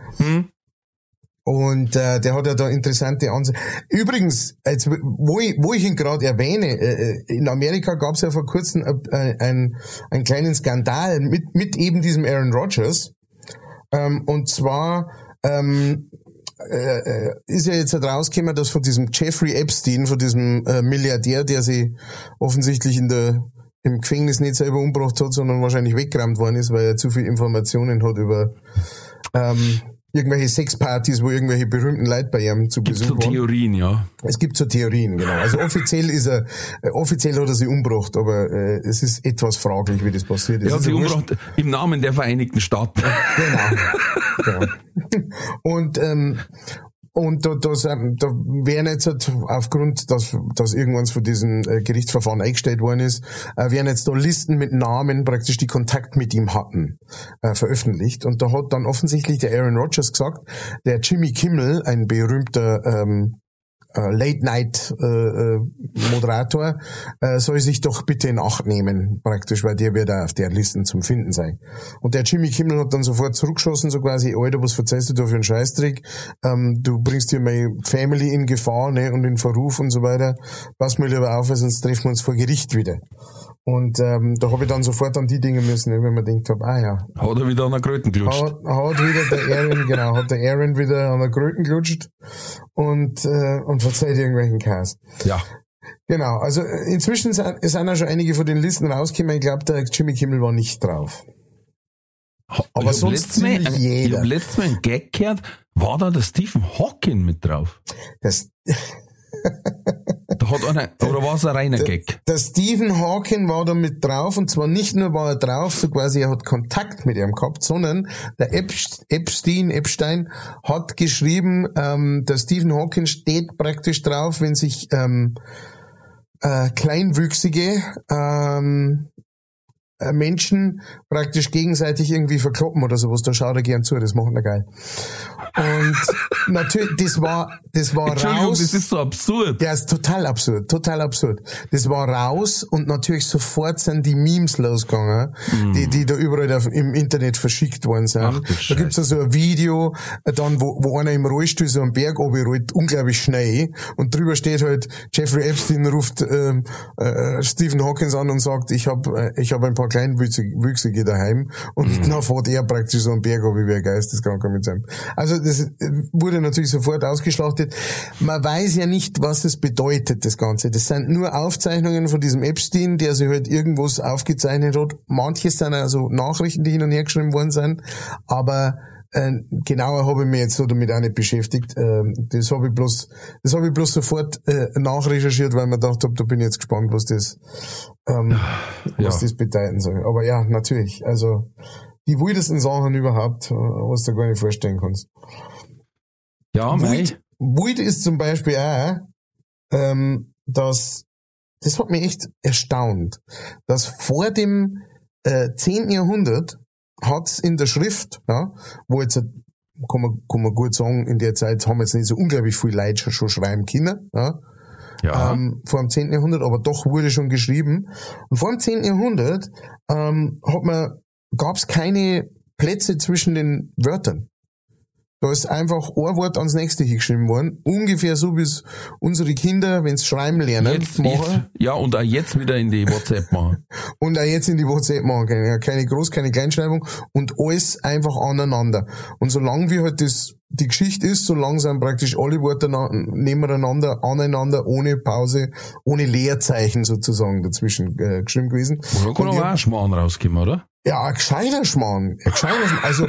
Und äh, der hat ja da interessante Ansichten. Übrigens, jetzt, wo, ich, wo ich ihn gerade erwähne, äh, äh, in Amerika gab es ja vor kurzem äh, einen, einen kleinen Skandal mit, mit eben diesem Aaron Rodgers. Ähm, und zwar ähm, äh, äh, ist ja jetzt halt rausgekommen, dass von diesem Jeffrey Epstein, von diesem äh, Milliardär, der sie offensichtlich in der im Gefängnis nicht selber umgebracht hat, sondern wahrscheinlich weggerammt worden ist, weil er zu viel Informationen hat über ähm, irgendwelche Sexpartys, wo irgendwelche berühmten Leute bei ihm zu Gibt's Besuch so waren. Theorien, ja. Es gibt so Theorien, genau. Also offiziell ist er, äh, offiziell hat er sie umgebracht, aber äh, es ist etwas fraglich, wie das passiert ist. Er hat ja wurscht. umgebracht im Namen der Vereinigten Staaten. Genau. genau. Und ähm, und da, da, da werden jetzt halt aufgrund, dass, dass irgendwann von diesem äh, Gerichtsverfahren eingestellt worden ist, werden jetzt da Listen mit Namen praktisch, die Kontakt mit ihm hatten, äh, veröffentlicht. Und da hat dann offensichtlich der Aaron Rodgers gesagt, der Jimmy Kimmel, ein berühmter ähm, äh, Late-Night-Moderator, äh, soll sich doch bitte in Acht nehmen, praktisch, weil der wird auf der Listen zum Finden sein. Und der Jimmy Kimmel hat dann sofort zurückgeschossen, so quasi, Alter, was verzeihst du da für einen Scheißtrick? Ähm, du bringst hier meine Family in Gefahr ne, und in Verruf und so weiter. Pass mal lieber auf, sonst treffen wir uns vor Gericht wieder. Und ähm, da habe ich dann sofort an die Dinge müssen, wenn man denkt hab, ah ja, Hat er wieder an der Kröten gelutscht. hat, hat wieder der Aaron, genau, hat der Aaron wieder an der Kröten gelutscht und, äh, und verzeiht irgendwelchen Chaos. Ja. Genau, also äh, inzwischen sind, sind ja schon einige von den Listen rausgekommen. Ich glaube, der Jimmy Kimmel war nicht drauf. Aber Ich sonst Mal- ziemlich Ich jeder. habe letztes Mal einen Gag gehört, war da der Stephen Hawking mit drauf? Das, Da hat einer, oder war es ein reiner Gag? Der Stephen Hawking war da mit drauf und zwar nicht nur war er drauf, so quasi er hat Kontakt mit ihm gehabt, sondern der Epstein, Epstein hat geschrieben, ähm, der Stephen Hawking steht praktisch drauf, wenn sich ähm, äh, Kleinwüchsige ähm, äh, Menschen praktisch gegenseitig irgendwie verkloppen oder sowas, da schaut er gern zu, das machen er geil. Und natürlich, das war, das war raus. das ist so absurd. Ja, ist total absurd, total absurd. Das war raus und natürlich sofort sind die Memes losgegangen, mm. die, die da überall im Internet verschickt worden sind. Ach, da gibt's ja so ein Video, äh, dann, wo, wo einer im Rollstuhl so einen Berg runterrollt, unglaublich schnell, und drüber steht halt, Jeffrey Epstein ruft ähm, äh, Stephen Hawkins an und sagt, ich habe äh, ich hab ein paar Kleinwüchsige daheim, und mm. dann fährt er praktisch so einen Berg runter, wie ein Geisteskranker mit seinem. Also das äh, wurde natürlich sofort ausgeschlachtet. Man weiß ja nicht, was es bedeutet, das Ganze. Das sind nur Aufzeichnungen von diesem Epstein, der sich halt irgendwas aufgezeichnet hat. Manches sind also Nachrichten, die hin und her geschrieben worden sind, aber äh, genauer habe ich mich jetzt so damit auch nicht beschäftigt. Äh, das habe ich bloß, das habe ich bloß sofort äh, nachrecherchiert, weil man gedacht habe, da bin ich jetzt gespannt, was das, ähm, ja. was das bedeuten soll. Aber ja, natürlich. Also die wildesten Sachen überhaupt, äh, was du gar nicht vorstellen kannst. Ja, wild, wild ist zum Beispiel auch, ähm, dass, das hat mich echt erstaunt, dass vor dem äh, 10. Jahrhundert hat's in der Schrift, ja, wo jetzt kann man, kann man gut sagen, in der Zeit haben jetzt nicht so unglaublich viel Leute schon, schon schreiben können, ja, ja. Ähm, vor dem 10. Jahrhundert, aber doch wurde schon geschrieben. Und vor dem 10. Jahrhundert ähm, hat man gab es keine Plätze zwischen den Wörtern. Da ist einfach ein Wort ans nächste hingeschrieben worden. Ungefähr so, wie es unsere Kinder, wenn sie schreiben lernen, jetzt, machen. Jetzt, ja, und auch jetzt wieder in die WhatsApp machen. und auch jetzt in die WhatsApp machen. Keine, keine Groß-, keine Kleinschreibung und alles einfach aneinander. Und solange wie halt das die Geschichte ist, so langsam praktisch alle Worte nebeneinander, aneinander, ohne Pause, ohne Leerzeichen sozusagen dazwischen äh, geschrieben gewesen. Oder kann auch ein Schmarrn rauskommen, oder? Ja, ein gescheiter Schmarrn. Ein gescheiter Schmarrn. Also,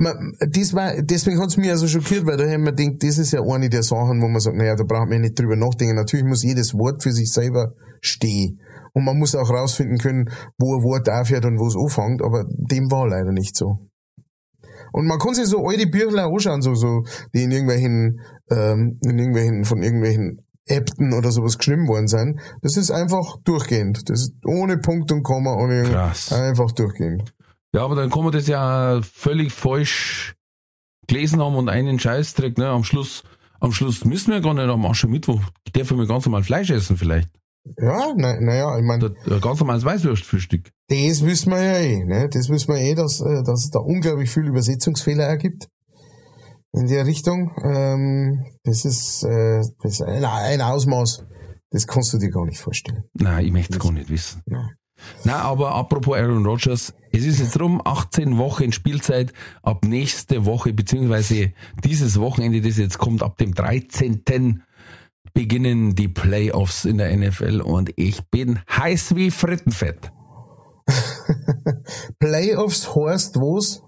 man, das war, deswegen hat's mich also schockiert, weil da haben wir gedacht, das ist ja eine der Sachen, wo man sagt, naja, da braucht man ja nicht drüber nachdenken. Natürlich muss jedes Wort für sich selber stehen. Und man muss auch rausfinden können, wo ein Wort aufhört und wo es anfängt, aber dem war leider nicht so. Und man kann sich so alte Bücher anschauen, so, so, die in irgendwelchen, ähm, in irgendwelchen, von irgendwelchen Äbten oder sowas geschrieben worden sind. Das ist einfach durchgehend. Das ist ohne Punkt und Komma, ohne Krass. einfach durchgehend. Ja, aber dann kann man das ja völlig falsch gelesen haben und einen Scheißdreck, ne? Am Schluss, am Schluss müssen wir gar nicht am Aschermittwoch, dürfen wir ganz normal Fleisch essen vielleicht. Ja, naja, na ich meine. Ganz normales Weißwurstfrühstück. Das wissen wir ja eh, ne? Das wissen wir eh, dass, äh, dass es da unglaublich viel Übersetzungsfehler ergibt. In der Richtung. Ähm, das ist, äh, das ist ein, ein Ausmaß, das kannst du dir gar nicht vorstellen. Nein, ich möchte es gar nicht wissen. Nein. Na, aber apropos Aaron Rodgers, es ist jetzt rum, 18 Wochen Spielzeit, ab nächste Woche, beziehungsweise dieses Wochenende, das jetzt kommt, ab dem 13 beginnen die Playoffs in der NFL und ich bin heiß wie Frittenfett. Playoffs heißt was?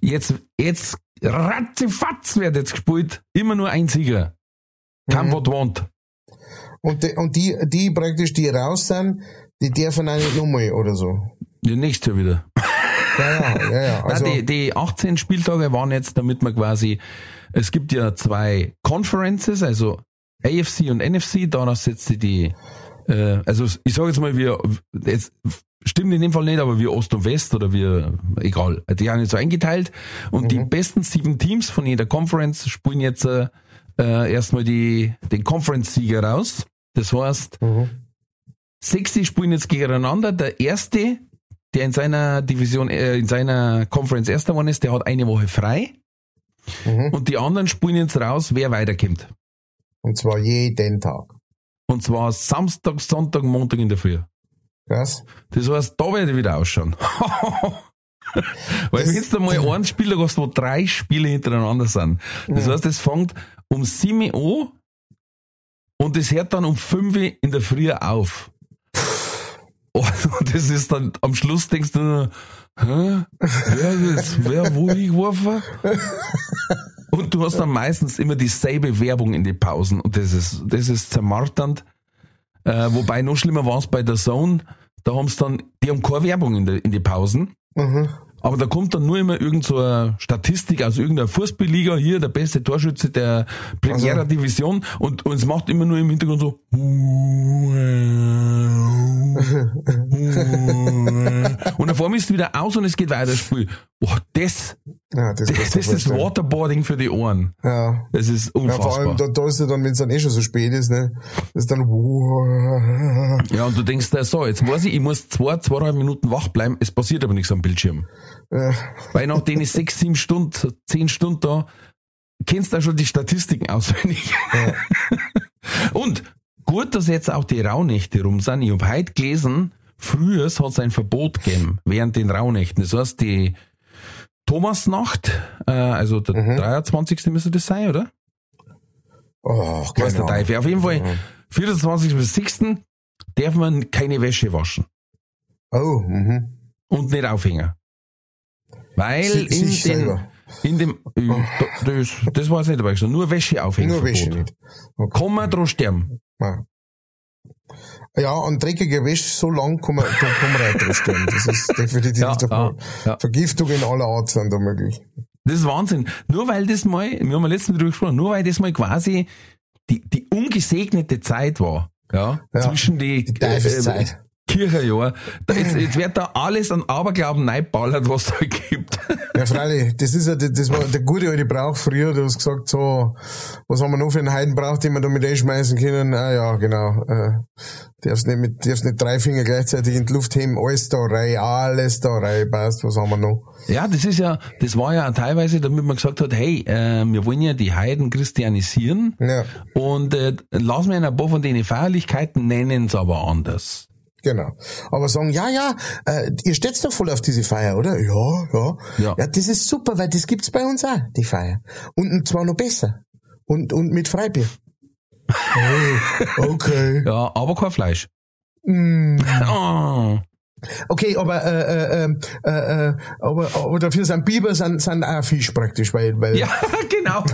Jetzt, jetzt ratzifatz wird jetzt gespielt. Immer nur ein Sieger. Kein mhm. want. Und, die, und die, die praktisch, die raus sind, die dürfen auch nicht nochmal oder so. Die nächste wieder. Ja, ja, ja. ja. Also, Nein, die, die 18 Spieltage waren jetzt, damit man quasi, es gibt ja zwei Conferences, also AFC und NFC, daraus setzt sie die, äh, also ich sage jetzt mal, wir, jetzt stimmt in dem Fall nicht, aber wir Ost und West oder wir, egal, die haben jetzt so eingeteilt und mhm. die besten sieben Teams von jeder Conference spielen jetzt äh, äh erstmal die, den Conference-Sieger raus. Das heißt, mhm. 60 spielen jetzt gegeneinander. Der erste, der in seiner Division, äh, in seiner Conference erster geworden ist, der hat eine Woche frei. Mhm. Und die anderen spielen jetzt raus, wer weiterkommt. Und zwar jeden Tag. Und zwar Samstag, Sonntag, Montag in der Früh. Was? Das heißt, da werde ich wieder ausschauen. Weil wenn du mal einen Spieler hast, wo drei Spiele hintereinander sind. Das ja. heißt, es fängt um 7 Uhr und es hört dann um 5 Uhr in der Früh auf. Und das ist dann, am Schluss denkst du hä? Wer, ist, wer wo ich geworfen? Und du hast dann meistens immer dieselbe Werbung in die Pausen und das ist, das ist zermarternd. Äh, wobei noch schlimmer war es bei der Zone, da haben sie dann, die haben keine Werbung in, der, in die Pausen. Mhm. Aber da kommt dann nur immer irgend so eine Statistik aus irgendeiner Fußballliga, hier der beste Torschütze der Primera Division und, und es macht immer nur im Hintergrund so und dann vor mir ist es wieder aus und es geht weiter das Spiel. Boah, das, Ja, das, das, das ist vorstellen. Waterboarding für die Ohren. Ja. Das ist Ja, vor unfassbar. allem, da, da ist ja dann, wenn es dann eh schon so spät ist, ne, das ist dann, Ja, und du denkst da so, jetzt weiß ich, ich muss zwei, zweieinhalb Minuten wach bleiben, es passiert aber nichts am Bildschirm. Äh, Weil nach den sechs, sieben Stunden, zehn Stunden da, kennst du schon die Statistiken auswendig. Und gut, dass jetzt auch die Rauhnächte rum sind. Ich hab heute gelesen, früher hat es ein Verbot gegeben während den Rauhnächten. Das heißt, die Thomasnacht, äh, also der 23. müsste das sein, oder? oh, keine der. Teufel. Auf jeden Fall, 24. bis 6. darf man keine Wäsche waschen. Oh, mhm. und nicht aufhängen. Weil Sie- in selber. in dem, äh, das, das weiß ich nicht dabei gestanden, nur Wäsche aufhängen. Nur Wäsche nicht. Okay. Kann man dran sterben. Ja. Ja, an dreckiger Wäsche so lang kann man, da kann man dran sterben. Das ist definitiv Ja, der ja, ja. Vergiftung in aller Art sind da möglich. Das ist Wahnsinn. Nur weil das mal, wir haben ja letztens drüber gesprochen, nur weil das mal quasi die, die ungesegnete Zeit war, ja, Ja, zwischen die, die Teufelszeit. Kirchenjahr. Da, jetzt, jetzt wird da alles an Aberglauben neiballert, was da gibt. Ja, freilich, das ist ja, das das war der gute alte Brauch früher, du hast gesagt, so, was haben wir noch für einen Heidenbrauch, den wir da mit einschmeißen können? Ah ja, genau, äh, darfst nicht mit, darfst nicht drei Finger gleichzeitig in die Luft heben, alles da rein, alles da rein, passt, was haben wir noch? Ja, das ist ja, das war ja teilweise, damit man gesagt hat, hey, äh, wir wollen ja die Heiden christianisieren Ja, und äh, lassen wir ein paar von den Feierlichkeiten, nennen es aber anders. Genau. Aber sagen, ja, ja, äh, ihr steht doch voll auf diese Feier, oder? Ja, ja. Ja. Ja, das ist super, weil das gibt's bei uns auch, die Feier. Und zwar noch besser. Und, und mit Freibier. Oh, okay. Ja, aber kein Fleisch. Mm. Oh. Okay, aber, äh, äh, äh, äh, aber, aber dafür sind Biber sind, sind auch Fisch praktisch, weil, weil Ja, genau.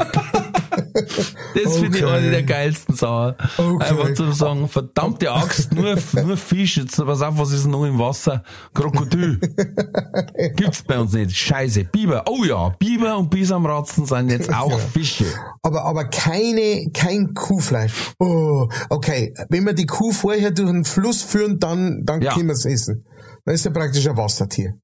Das finde ich eine der geilsten Sachen. Okay. Einfach zu sagen, verdammte Axt, nur, nur Fisch, jetzt pass auf, was ist noch im Wasser? Krokodil. Gibt's bei uns nicht. Scheiße. Biber. Oh ja, Biber und Bisamratzen sind jetzt auch Fische. aber, aber keine, kein Kuhfleisch. Oh, okay. Wenn wir die Kuh vorher durch den Fluss führen, dann, dann Ja. können wir es essen. Dann ist ja praktisch ein Wassertier.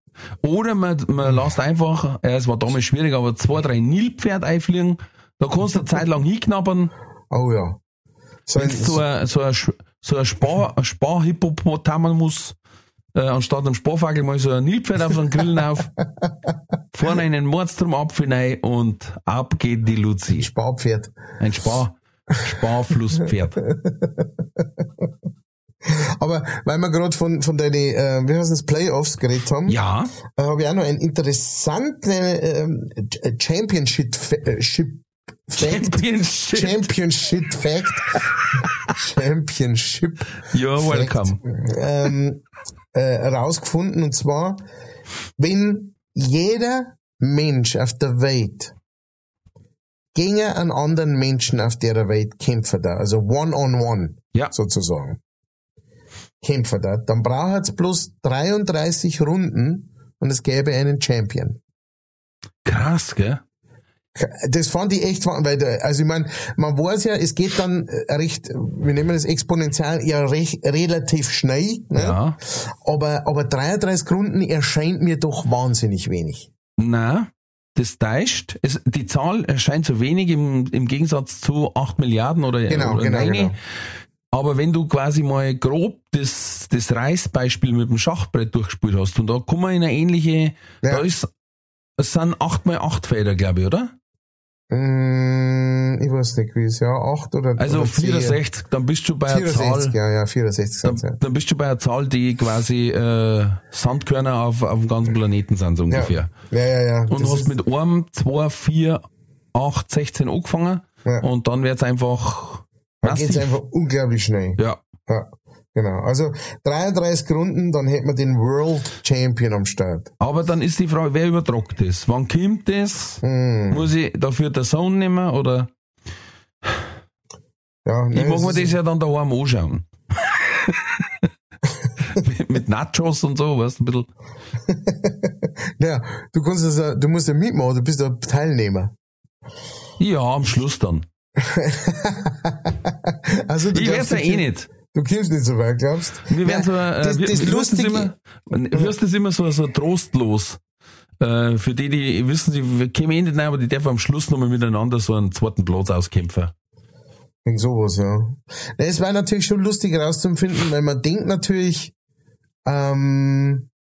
Oder man, man lässt einfach, äh, es war damals schwierig, aber zwei, drei Nilpferd einfliegen, da kannst du eine Zeit lang hinknabbern, Oh ja. So ein, wenn so ein, so ein, so ein Spar, ein Sparhippopotamus, äh, anstatt einem Sparfagel mal so ein Nilpferd auf so einen Grillen auf, vorne einen Mordstromapfel rein und ab geht die Luzi. Sparpferd. Ein Spar, Sparflusspferd. Aber weil wir gerade von, von deinen, äh, wie heißt das, Playoffs geredet haben, Ja, äh, habe ich auch noch einen interessanten ähm, Championship, äh, Ship Fact. Championship. Championship Fact. Championship You're Fact, welcome. ähm, äh, rausgefunden und zwar, wenn jeder Mensch auf der Welt gegen einen anderen Menschen auf der Welt kämpfen da, also one on one Ja. sozusagen, kämpfen da, dann braucht es bloß 33 Runden und es gäbe einen Champion. Krass, gell? Das fand ich echt, weil, der- also ich meine, man weiß ja, es geht dann recht, wir nennen das exponentiell ja recht, relativ schnell, ne? Ja. aber, aber 33 Runden erscheint mir doch wahnsinnig wenig. Na, das täuscht. Es, die Zahl erscheint so wenig im, im Gegensatz zu 8 Milliarden oder, Genau, oder genau, genau. Aber wenn du quasi mal grob das, das Reißbeispiel mit dem Schachbrett durchgespielt hast und da kommen wir in eine ähnliche, Ja. da ist, es sind 8 mal 8 Felder, glaube ich, oder? Mm, ich weiß nicht, wie es ja, 8 oder Also oder 10. 64, dann bist du bei einer 64, Zahl, ja, ja, 64 dann, ja. dann bist du bei einer Zahl, die quasi äh, Sandkörner auf, auf dem ganzen Planeten sind, so ungefähr. Ja, ja, ja. Und das hast mit einem, zwei, vier, acht, 16 angefangen Ja. und dann wird's einfach dann geht's massiv. einfach unglaublich schnell. Ja. Ja. Genau. Also 33 Runden, dann hätten wir den World Champion am Start. Aber dann ist die Frage, wer übertragt das? Wann kommt das? Hm. Muss ich dafür der Sohn nehmen oder? Ja, Ich nein, mag es mir das ja dann daheim anschauen. mit, mit Nachos und so, weißt du, ein bisschen. Ja, du kannst das, du musst ja mitmachen, du bist ja Teilnehmer. Ja, am Schluss dann. Also du Ich werd's ja eh nicht. Du kommst nicht so weit, glaubst? Wir werden so, äh, das, wir, das wir wirst das Lustige, immer, wir das immer so, so trostlos. Äh, für die, die wissen, sie kämen eh nicht rein, aber die dürfen am Schluss nochmal miteinander so einen zweiten Platz auskämpfen. Wegen sowas, ja. Es war natürlich schon lustig rauszufinden, weil man denkt natürlich, ähm,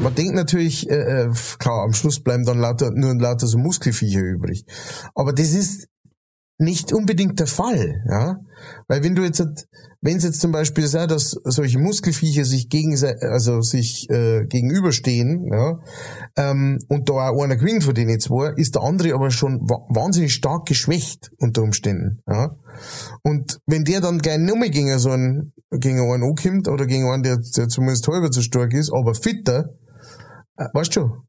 man denkt natürlich, äh, äh, klar, am Schluss bleiben dann lauter, nur lauter so Muskelviecher übrig. Aber das ist nicht unbedingt der Fall, ja. Weil wenn du jetzt, wenn es jetzt zum Beispiel sei, dass solche Muskelviecher sich gegenseitig, also sich äh, gegenüberstehen, ja, ähm, und da auch einer gewinnt von denen zwei, ist der andere aber schon wa wahnsinnig stark geschwächt unter Umständen, ja. Und wenn der dann gleich nur mehr gegen so einen, gegen einen ankommt, oder gegen einen, der, der zumindest halber so stark ist, aber fitter, äh, weißt du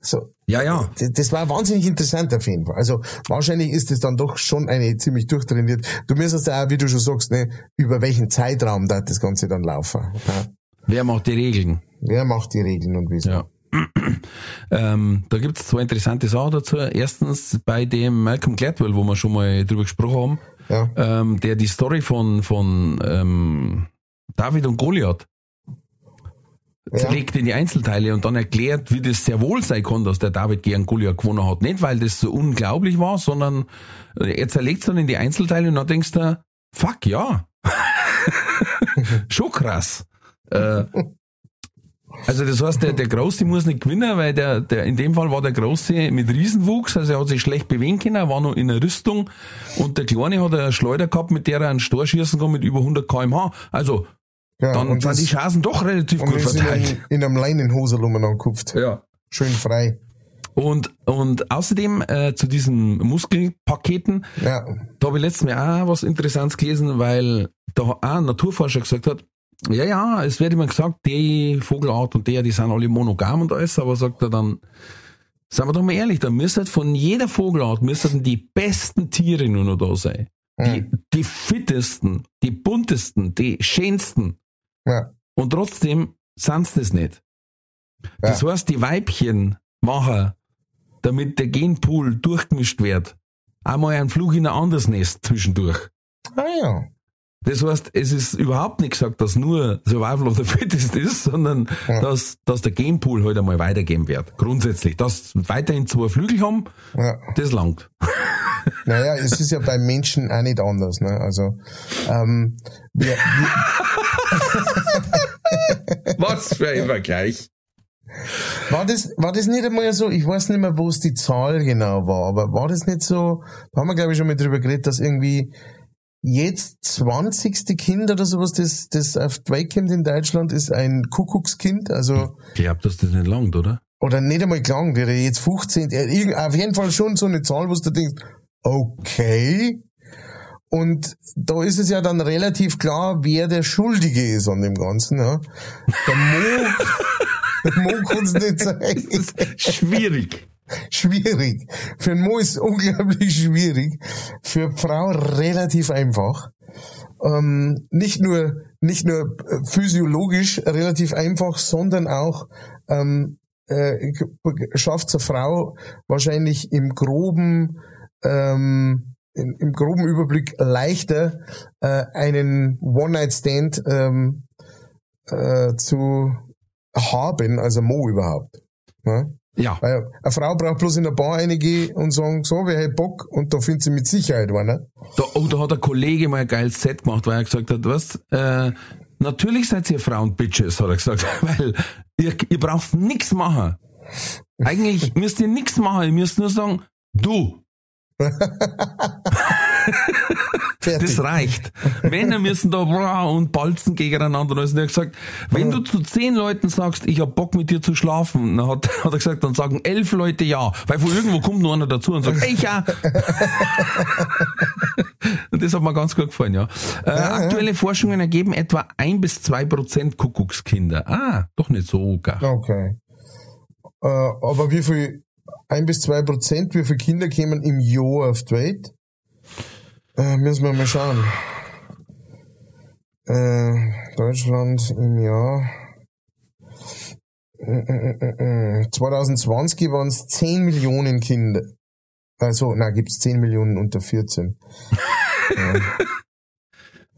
so, Ja, ja. das- war wahnsinnig interessant auf jeden Fall. Also wahrscheinlich ist es dann doch schon eine ziemlich durchtrainiert. Du müsstest ja auch, wie du schon sagst, ne, über welchen Zeitraum da das Ganze dann laufen. Ja. Wer macht die Regeln? Wer macht die Regeln und wieso? Ja. ähm, da gibt's zwei interessante Sachen dazu. Erstens bei dem Malcolm Gladwell, wo wir schon mal drüber gesprochen haben, Ja. ähm, der die Story von, von ähm, David und Goliath Ja. zerlegt in die Einzelteile und dann erklärt, wie das sehr wohl sein kann, dass der David gegen Goliath gewonnen hat. Nicht, weil das so unglaublich war, sondern er zerlegt es dann in die Einzelteile und dann denkst du, fuck, ja. Schon krass. Äh, also das heißt, der, der Große muss nicht gewinnen, weil der, der in dem Fall war der Große mit Riesenwuchs, also er hat sich schlecht bewegen können, er war noch in einer Rüstung und der Kleine hat eine Schleuder gehabt, mit der er einen Stor schießen kann mit über 100 kmh. Also ja dann und sind das, die Chancen doch relativ gut in, verteilt. einem- in einem Leinenhosel umeinander gekupft. Ja. Schön frei. Und, und außerdem äh, zu diesen Muskelpaketen, Ja. da habe ich letztes Mal auch was Interessantes gelesen, weil da auch ein Naturforscher gesagt hat, ja, ja, es wird immer gesagt, die Vogelart und der, die sind alle monogam und alles, aber sagt er dann, sagen wir doch mal ehrlich, da müssten von jeder Vogelart müssten die besten Tiere nur noch da sein. Die, die fittesten, die buntesten, die schönsten. Ja. Und trotzdem sind's das nicht. Das heißt, die Weibchen machen, damit der Genpool durchgemischt wird, einmal einen Flug in ein anderes Nest zwischendurch. Ah ja. Das heißt, es ist überhaupt nicht gesagt, dass nur Survival of the Fittest ist, sondern Ja. dass, dass der Genpool halt einmal weitergeben wird. Grundsätzlich. Dass weiterhin zwei Flügel haben, ja. das langt. Naja, es ist ja beim Menschen auch nicht anders. Ne? Also ähm, wir, wir, Was für ein Vergleich. War das, war das nicht einmal so, ich weiß nicht mehr, wo es die Zahl genau war, aber war das nicht so, da haben wir glaube ich schon mal drüber geredet, dass irgendwie jetzt 20. Kind oder sowas, das, das auf die Welt kommt in Deutschland, ist ein Kuckuckskind, also, Ich glaube, dass das nicht langt, oder? oder nicht einmal klang, wäre jetzt 15, äh, irgend- auf jeden Fall schon so eine Zahl, wo du denkst, okay. Und da ist es ja dann relativ klar, wer der Schuldige ist an dem Ganzen. Ja. Der Mo, der Mo kann es nicht sein. Schwierig. schwierig. Für einen Mann ist es unglaublich schwierig. Für eine Frau relativ einfach. Ähm, nicht nur nicht nur äh, physiologisch relativ einfach, sondern auch ähm, äh, schafft es eine Frau wahrscheinlich im groben ähm, im, im groben Überblick leichter äh, einen One-Night-Stand ähm, äh, zu haben, also Mo überhaupt. Ne? Ja. Weil eine Frau braucht bloß in der Bar reingehen und sagen, so, wer hat Bock? Und da findet sie mit Sicherheit einer. Da, oh, da hat ein Kollege mal ein geiles Set gemacht, weil er gesagt hat, was, äh, natürlich seid ihr Frauen Bitches, hat er gesagt, weil ihr, ihr braucht nichts machen. Eigentlich müsst ihr nichts machen, ihr müsst nur sagen, du. Das reicht. Männer müssen da bra und balzen gegeneinander. Und er hat gesagt, wenn du zu zehn Leuten sagst, ich hab Bock mit dir zu schlafen, dann hat, hat er gesagt, dann sagen elf Leute ja. Weil von irgendwo kommt nur einer dazu und sagt, ich ja. Und das hat mir ganz gut gefallen, ja. Äh, aktuelle. Forschungen ergeben etwa ein bis zwei Prozent Kuckuckskinder. Ah, doch nicht so gar. Okay. Äh, aber wie viel, ein bis zwei Prozent, wie viele Kinder kämen im Jahr auf die Welt? Äh, müssen wir mal schauen. Äh, Deutschland im Jahr. Äh, äh, äh, 2020 waren es 10 Millionen Kinder. Also, na, gibt's 10 Millionen unter 14.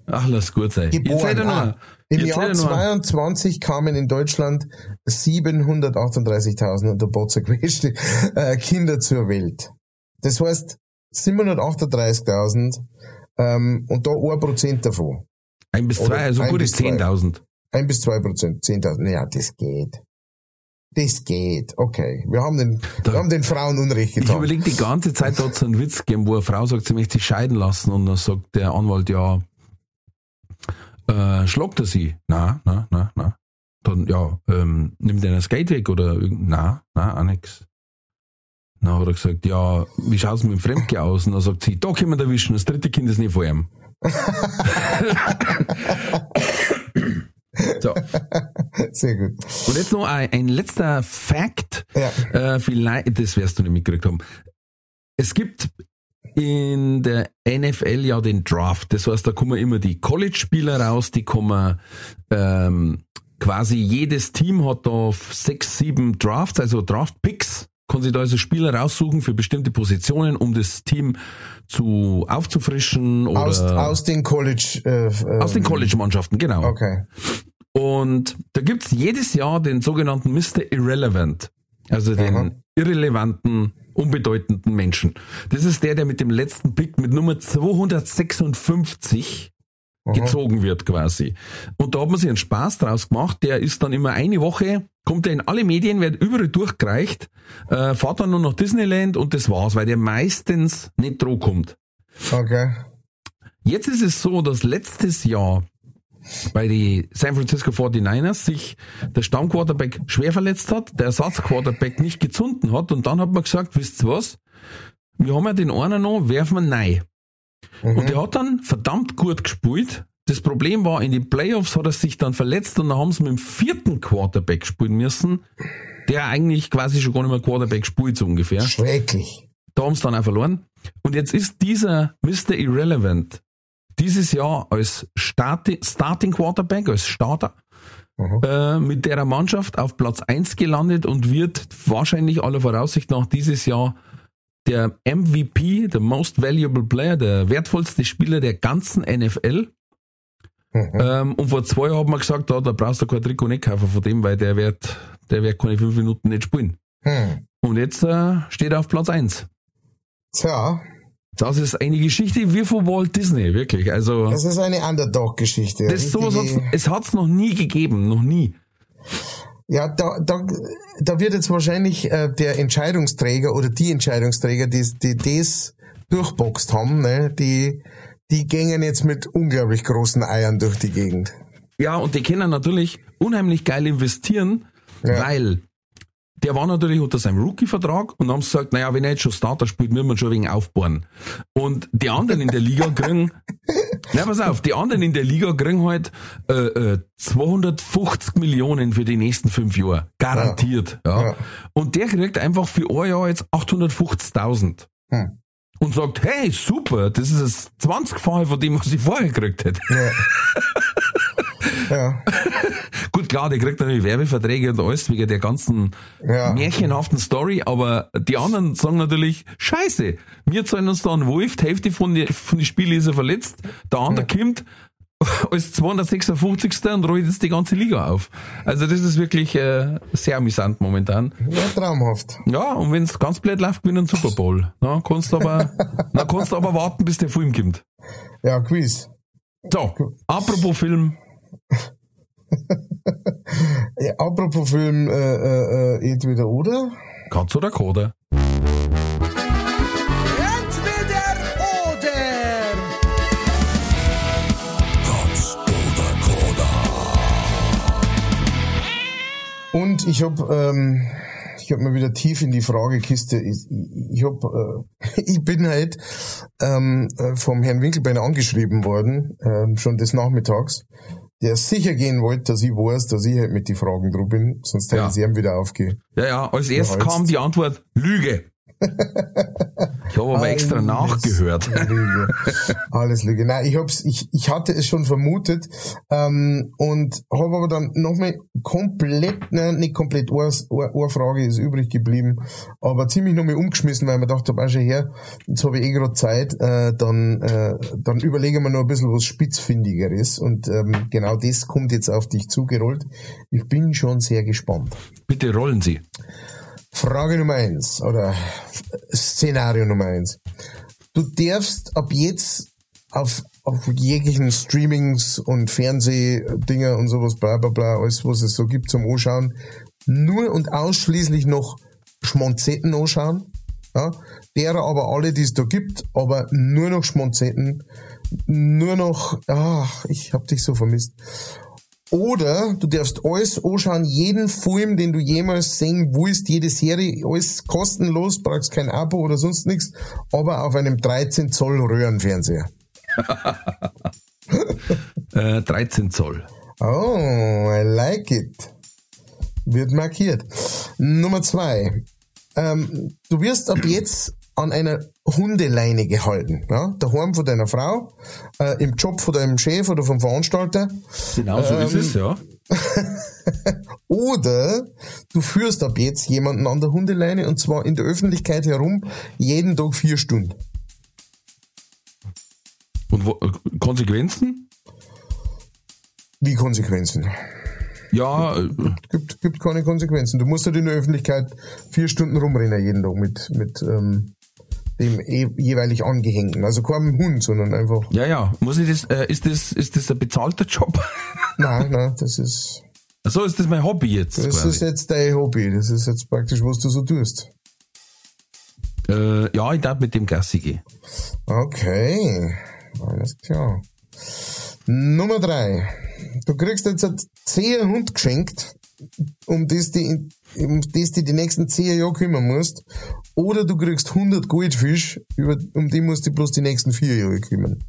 Ach, lass gut sein. Jetzt seid ihr Geboren. Ah, Im jetzt Jahr seid ihr nur. 22 kamen in Deutschland 738.000 und der Botzer gewesen, äh, Kinder zur Welt. Das heißt 738.000 ähm, und da ein Prozent davon. Ein bis zwei, also gut ist zwei. 10.000. Ein bis zwei Prozent, 10.000. Ja, das geht. Das geht. Okay. Wir haben den, Da- wir haben den Frauen Unrecht Ich getan. überlege die ganze Zeit, da hat es einen Witz gegeben, wo eine Frau sagt, sie möchte sich scheiden lassen und dann sagt der Anwalt, ja, äh, schlagt er sie? Na, na, na, na. Dann, ja, ähm, nimmt er das Geld weg oder na, na, auch nix. Dann hat er gesagt, ja, wie schaut's mit dem Fremdgehen aus? Und dann sagt sie, da können wir erwischen, das dritte Kind ist nicht vor ihm. so. Sehr gut. Und jetzt noch ein, ein letzter Fact, Ja. äh, vielleicht, das wirst du nicht mitgekriegt haben. Es gibt in der NFL ja den Draft. Das heißt, da kommen immer die College-Spieler raus, die kommen ähm, quasi jedes Team hat da sechs, sieben Drafts, also Draft-Picks, kann sich da also Spieler raussuchen für bestimmte Positionen, um das Team zu aufzufrischen oder Aus, aus den College, äh, äh, aus den College-Mannschaften, genau. Okay. Und da gibt's jedes Jahr den sogenannten Mr. Irrelevant. Also den Aha. irrelevanten, unbedeutenden Menschen. Das ist der, der mit dem letzten Pick mit Nummer 256 Aha. gezogen wird quasi. Und da hat man sich einen Spaß draus gemacht. Der ist dann immer eine Woche, kommt er in alle Medien, wird überall durchgereicht, äh, fährt dann nur nach Disneyland und das war's, weil der meistens nicht droh kommt. Okay. Jetzt ist es so, dass letztes Jahr bei die San Francisco 49ers sich der Stammquarterback schwer verletzt hat, der Ersatzquarterback nicht gezunden hat und dann hat man gesagt, wisst ihr was? Wir haben ja den einen noch, werfen wir rein. Mhm. Und der hat dann verdammt gut gespielt. Das Problem war, in den Playoffs hat er sich dann verletzt und dann haben sie mit dem vierten Quarterback spielen müssen, der eigentlich quasi schon gar nicht mehr Quarterback spielt, so ungefähr. Schrecklich. Da haben sie dann auch verloren. Und jetzt ist dieser Mr. Irrelevant dieses Jahr als Stati Starting Quarterback, als Starter, Mhm. äh, mit der Mannschaft auf Platz 1 gelandet und wird wahrscheinlich aller Voraussicht nach dieses Jahr der MVP, der Most Valuable Player, der wertvollste Spieler der ganzen NFL. Mhm. Ähm, und vor zwei Jahren hat man gesagt, da, da brauchst du kein Trikot nicht kaufen von dem, weil der wird, der wird keine fünf Minuten nicht spielen. Hm. Und jetzt äh, steht er auf Platz 1. Tja, Das ist eine Geschichte wie von Walt Disney, wirklich. Also, das ist eine Underdog-Geschichte. das sowas hat's, es hat's noch nie gegeben, noch nie. Ja, da, da, da wird jetzt wahrscheinlich äh, der Entscheidungsträger oder die Entscheidungsträger, die, die das durchboxt haben, ne, die, die gängen jetzt mit unglaublich großen Eiern durch die Gegend. Ja, und die können natürlich unheimlich geil investieren, Ja. weil der war natürlich unter seinem Rookie-Vertrag und haben gesagt, naja, wenn er jetzt schon Starter spielt, müssen wir schon wegen aufbauen. Und die anderen in der Liga kriegen, na pass auf, die anderen in der Liga kriegen halt äh, äh, 250 Millionen für die nächsten fünf Jahre. Garantiert. Ja. Ja. Und der kriegt einfach für ein Jahr jetzt 850.000. Hm. Und sagt, hey, super, das ist das 20-fache von dem, was ich vorher gekriegt hätte. Ja. ja. Gut, klar, der kriegt natürlich Werbeverträge und alles wegen der ganzen Ja. märchenhaften Story, aber die anderen sagen natürlich, scheiße, wir zahlen uns da einen Wolf, die Hälfte von den von die Spielen ist er verletzt, der andere kommt als 256. und rollt jetzt die ganze Liga auf. Also das ist wirklich äh, sehr amüsant momentan. ja, traumhaft. Ja, und wenn es ganz blöd läuft, gewinnen Super Bowl. Na, kannst du aber, na, kannst du aber warten, bis der Film kommt. Ja, Quiz. So, apropos Film, Ja, apropos Film, äh, äh, äh, entweder oder. Katz oder Koda? Und ich habe ähm, ich hab mal wieder tief in die Fragekiste. Ich, ich, ich, hab, äh, ich bin halt ähm, äh, vom Herrn Winkelbeiner angeschrieben worden, ähm, schon des Nachmittags, der sicher gehen wollte, dass ich weiß, dass ich halt mit die Fragen drum bin, sonst hätten Ja. sie ihm wieder aufgehen. Ja, ja, als Geholzt. kam die Antwort Lüge. Ich habe aber extra nachgehört. Lüge. Alles Lüge. Nein, ich hab's, ich, ich hatte es schon vermutet ähm, und habe aber dann nochmal komplett, nein, nicht komplett, eine, eine Frage ist übrig geblieben, aber ziemlich nochmal umgeschmissen, weil ich mir gedacht habe, auch schon her, jetzt habe ich eh gerade Zeit, äh, dann, äh, dann überlegen wir noch ein bisschen was Spitzfindigeres und ähm, genau das kommt jetzt auf dich zugerollt. Ich bin schon sehr gespannt. Bitte rollen Sie. Frage Nummer eins oder Szenario Nummer eins. Du darfst ab jetzt auf, auf jeglichen Streamings und Fernsehdinger und sowas, bla bla bla, alles was es so gibt zum Anschauen, nur und ausschließlich noch Schmonzetten anschauen. Ja, derer aber alle, die es da gibt, aber nur noch Schmonzetten, nur noch, ach, ich hab dich so vermisst. Oder du darfst alles anschauen, jeden Film, den du jemals sehen willst, jede Serie, alles kostenlos, brauchst kein Abo oder sonst nichts, aber auf einem 13 Zoll Röhrenfernseher. Äh, 13 Zoll. Oh, I like it. Wird markiert. Nummer zwei. Ähm, du wirst ab jetzt an einer Hundeleine gehalten. Ja? Daheim von deiner Frau, äh, im Job von deinem Chef oder vom Veranstalter. Genau so ist es, ja. Oder du führst ab jetzt jemanden an der Hundeleine und zwar in der Öffentlichkeit herum jeden Tag vier Stunden. Und wo, äh, Konsequenzen? Wie Konsequenzen? Ja, äh, Gibt, gibt keine Konsequenzen. Du musst halt in der Öffentlichkeit vier Stunden rumrennen jeden Tag mit, mit ähm, dem eh, jeweilig Angehängten. Also kein Hund, sondern einfach. ja, ja. Muss ich das, äh, ist das, ist das ein bezahlter Job? Nein, nein, das ist, so ist das mein Hobby jetzt. das quasi. ist jetzt dein Hobby. Das ist jetzt praktisch, was du so tust. Äh, ja, ich darf mit dem Gassi gehen. Okay, alles klar. Nummer drei. Du kriegst jetzt einen zehn Hund geschenkt, um das die, um das die die nächsten zehn Jahre kümmern musst. Oder du kriegst 100 Goldfisch, über, um die musst du bloß die nächsten vier Jahre kümmern.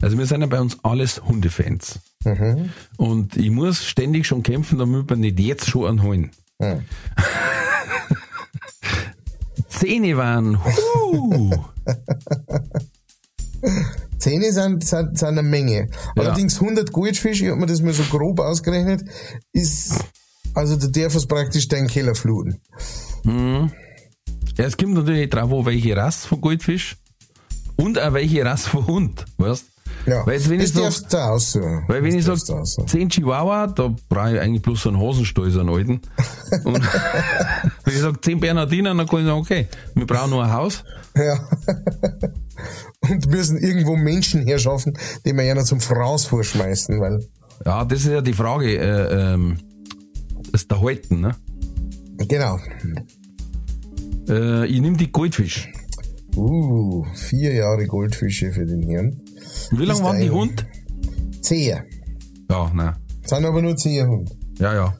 Also wir sind ja bei uns alles Hundefans. Mhm. Und ich muss ständig schon kämpfen, damit wir nicht jetzt schon anholen. Ja. Zähne waren, huh, Zähne sind, sind, sind eine Menge. Allerdings 100 Goldfisch, ich hab mir das mal so grob ausgerechnet, ist, also du darfst praktisch deinen Keller fluten. Ja, es kommt natürlich drauf an, welche Rasse von Goldfisch und auch welche Rasse von Hund, weißt Ja, Weil jetzt, wenn das ich so, darfst du aussuchen. weil wenn ich sage, aussuchen. 10 Chihuahua, da brauche ich eigentlich bloß so einen Hosenstall, so einen alten. Und wenn ich sage 10 Bernardiner, dann kann ich sagen, okay, wir brauchen nur ein Haus. Ja. Und müssen irgendwo Menschen herschaffen, die wir ja noch zum Fraß vorschmeißen, weil, Ja, das ist ja die Frage, äh, ähm, das da halten, ne? genau. Äh, ich nehme die Goldfisch. Uh, vier Jahre Goldfische für den Hirn. Wie lange waren die Hund? Zehn. Ja, nein. Sind aber nur zehn Hund. Ja, ja.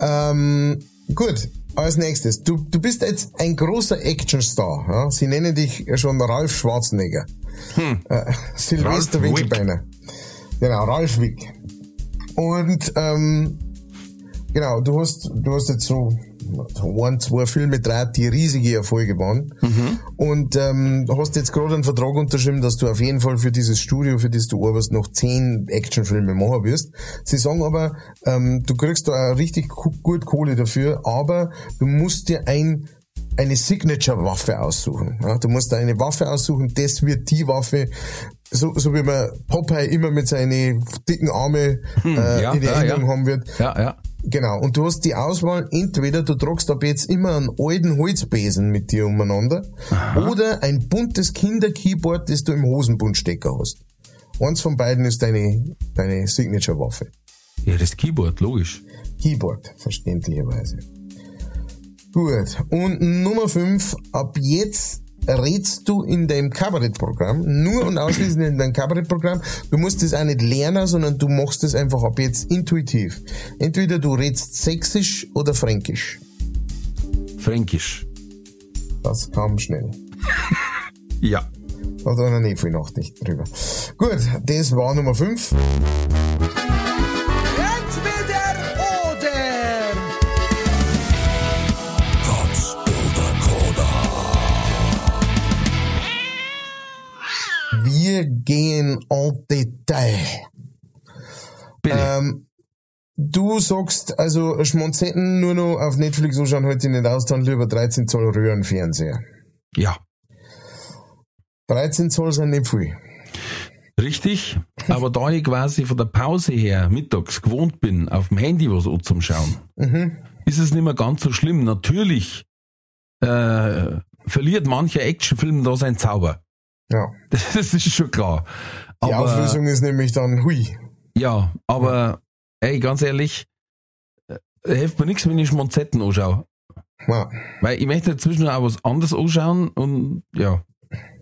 Ähm, gut, als nächstes. Du, du bist jetzt ein großer Actionstar. Ja? Sie nennen dich schon Ralf Schwarzenegger. Äh, Silvester. Winkelbeiner. Genau, Ralf Wick. Und ähm, genau, du hast, du hast jetzt so ein, zwei Filme gedreht, die riesige Erfolge waren. Und ähm, hast jetzt gerade einen Vertrag unterschrieben, dass du auf jeden Fall für dieses Studio, für das du arbeitest, noch zehn Actionfilme machen wirst. Sie sagen aber, ähm, du kriegst da auch richtig gu- gut Kohle dafür, aber du musst dir ein eine Signature-Waffe aussuchen. Ja, du musst da eine Waffe aussuchen, das wird die Waffe, so, so wie man Popeye immer mit seinen dicken Armen äh, ja, in ja, Erinnerung haben wird. Ja, ja. Genau, und du hast die Auswahl, entweder du tragst ab jetzt immer einen alten Holzbesen mit dir umeinander oder ein buntes Kinder-Keyboard, das du im Hosenbund stecker hast. Eins von beiden ist deine, deine Signature-Waffe. Ja, das Keyboard, logisch. Keyboard, verständlicherweise. Gut, und Nummer 5, ab jetzt redst du in deinem Kabarettprogramm, nur und ausschließlich in deinem Kabarettprogramm. Du musst das auch nicht lernen, sondern du machst es einfach ab jetzt intuitiv. Entweder du redst sächsisch oder fränkisch. Fränkisch. Das kam schnell. Ja. Hat einer nicht viel Nachricht drüber. Gut, das war Nummer 5. Wir gehen en Detail. Bitte. Ähm, du sagst, also Schmonzetten nur noch auf Netflix anschauen heute nicht aus, dann lieber 13 Zoll Röhrenfernseher. ja. 13 Zoll sind nicht viel. Richtig, aber da ich quasi von der Pause her mittags gewohnt bin, auf dem Handy was anzuschauen, Mhm. ist es nicht mehr ganz so schlimm. Natürlich äh, verliert mancher Actionfilm da seinen Zauber. Ja. Das ist schon klar. Die Aber, Auflösung ist nämlich dann hui. Ja, aber ey, ganz ehrlich, äh, hilft mir nichts, wenn ich Schmonzetten anschaue. Ja, Weil ich möchte dazwischen auch was anderes anschauen und ja,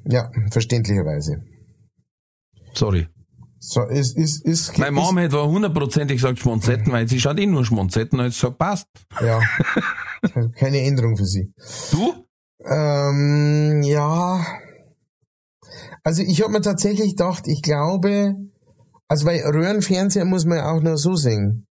ja verständlicherweise. sorry. So, ist, ist, ist, Meine Mom hätte hundertprozentig gesagt Schmonzetten, weil sie schaut eh nur Schmonzetten und hat gesagt, passt. ja. Keine Änderung für sie. Du? Ähm, ja. Also ich habe mir tatsächlich gedacht, ich glaube, also weil Röhrenfernseher muss man ja auch noch so sehen.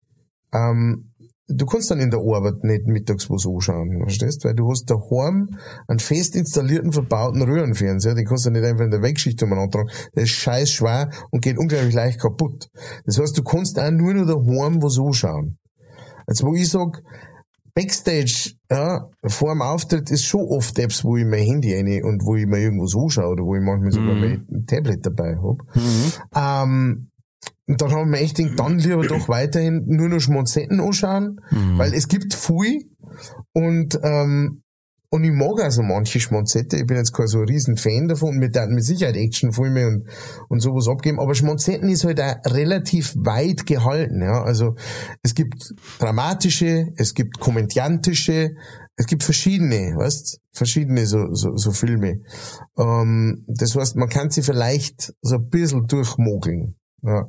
Ähm, du kannst dann in der Arbeit nicht mittags was anschauen, verstehst? Weil du hast daheim einen fest installierten, verbauten Röhrenfernseher, den kannst du nicht einfach in der Wegschicht umeinander tragen. Der ist scheiß schwer und geht unglaublich leicht kaputt. Das heißt, du kannst auch nur noch daheim was anschauen. Jetzt wo ich sag, Backstage, ja, vor dem Auftritt ist schon oft Apps, wo ich mein Handy rein und wo ich mir irgendwas anschaue oder wo ich manchmal sogar Mhm. mein Tablet dabei hab. Ähm, und dann haben wir echt gedacht, dann lieber doch weiterhin nur noch Schmonzetten anschauen, Mhm. weil es gibt viel und, ähm, und ich mag also manche Schmonzette. Ich bin jetzt kein so ein riesen Fan davon und mir da mit Sicherheit Actionfilme und, und sowas abgeben. Aber Schmonzetten ist halt auch relativ weit gehalten, ja. Also, es gibt dramatische, es gibt komödiantische, es gibt verschiedene, weißt, verschiedene so, so, so Filme. Ähm, das heißt, man kann sie vielleicht so ein bisschen durchmogeln, ja.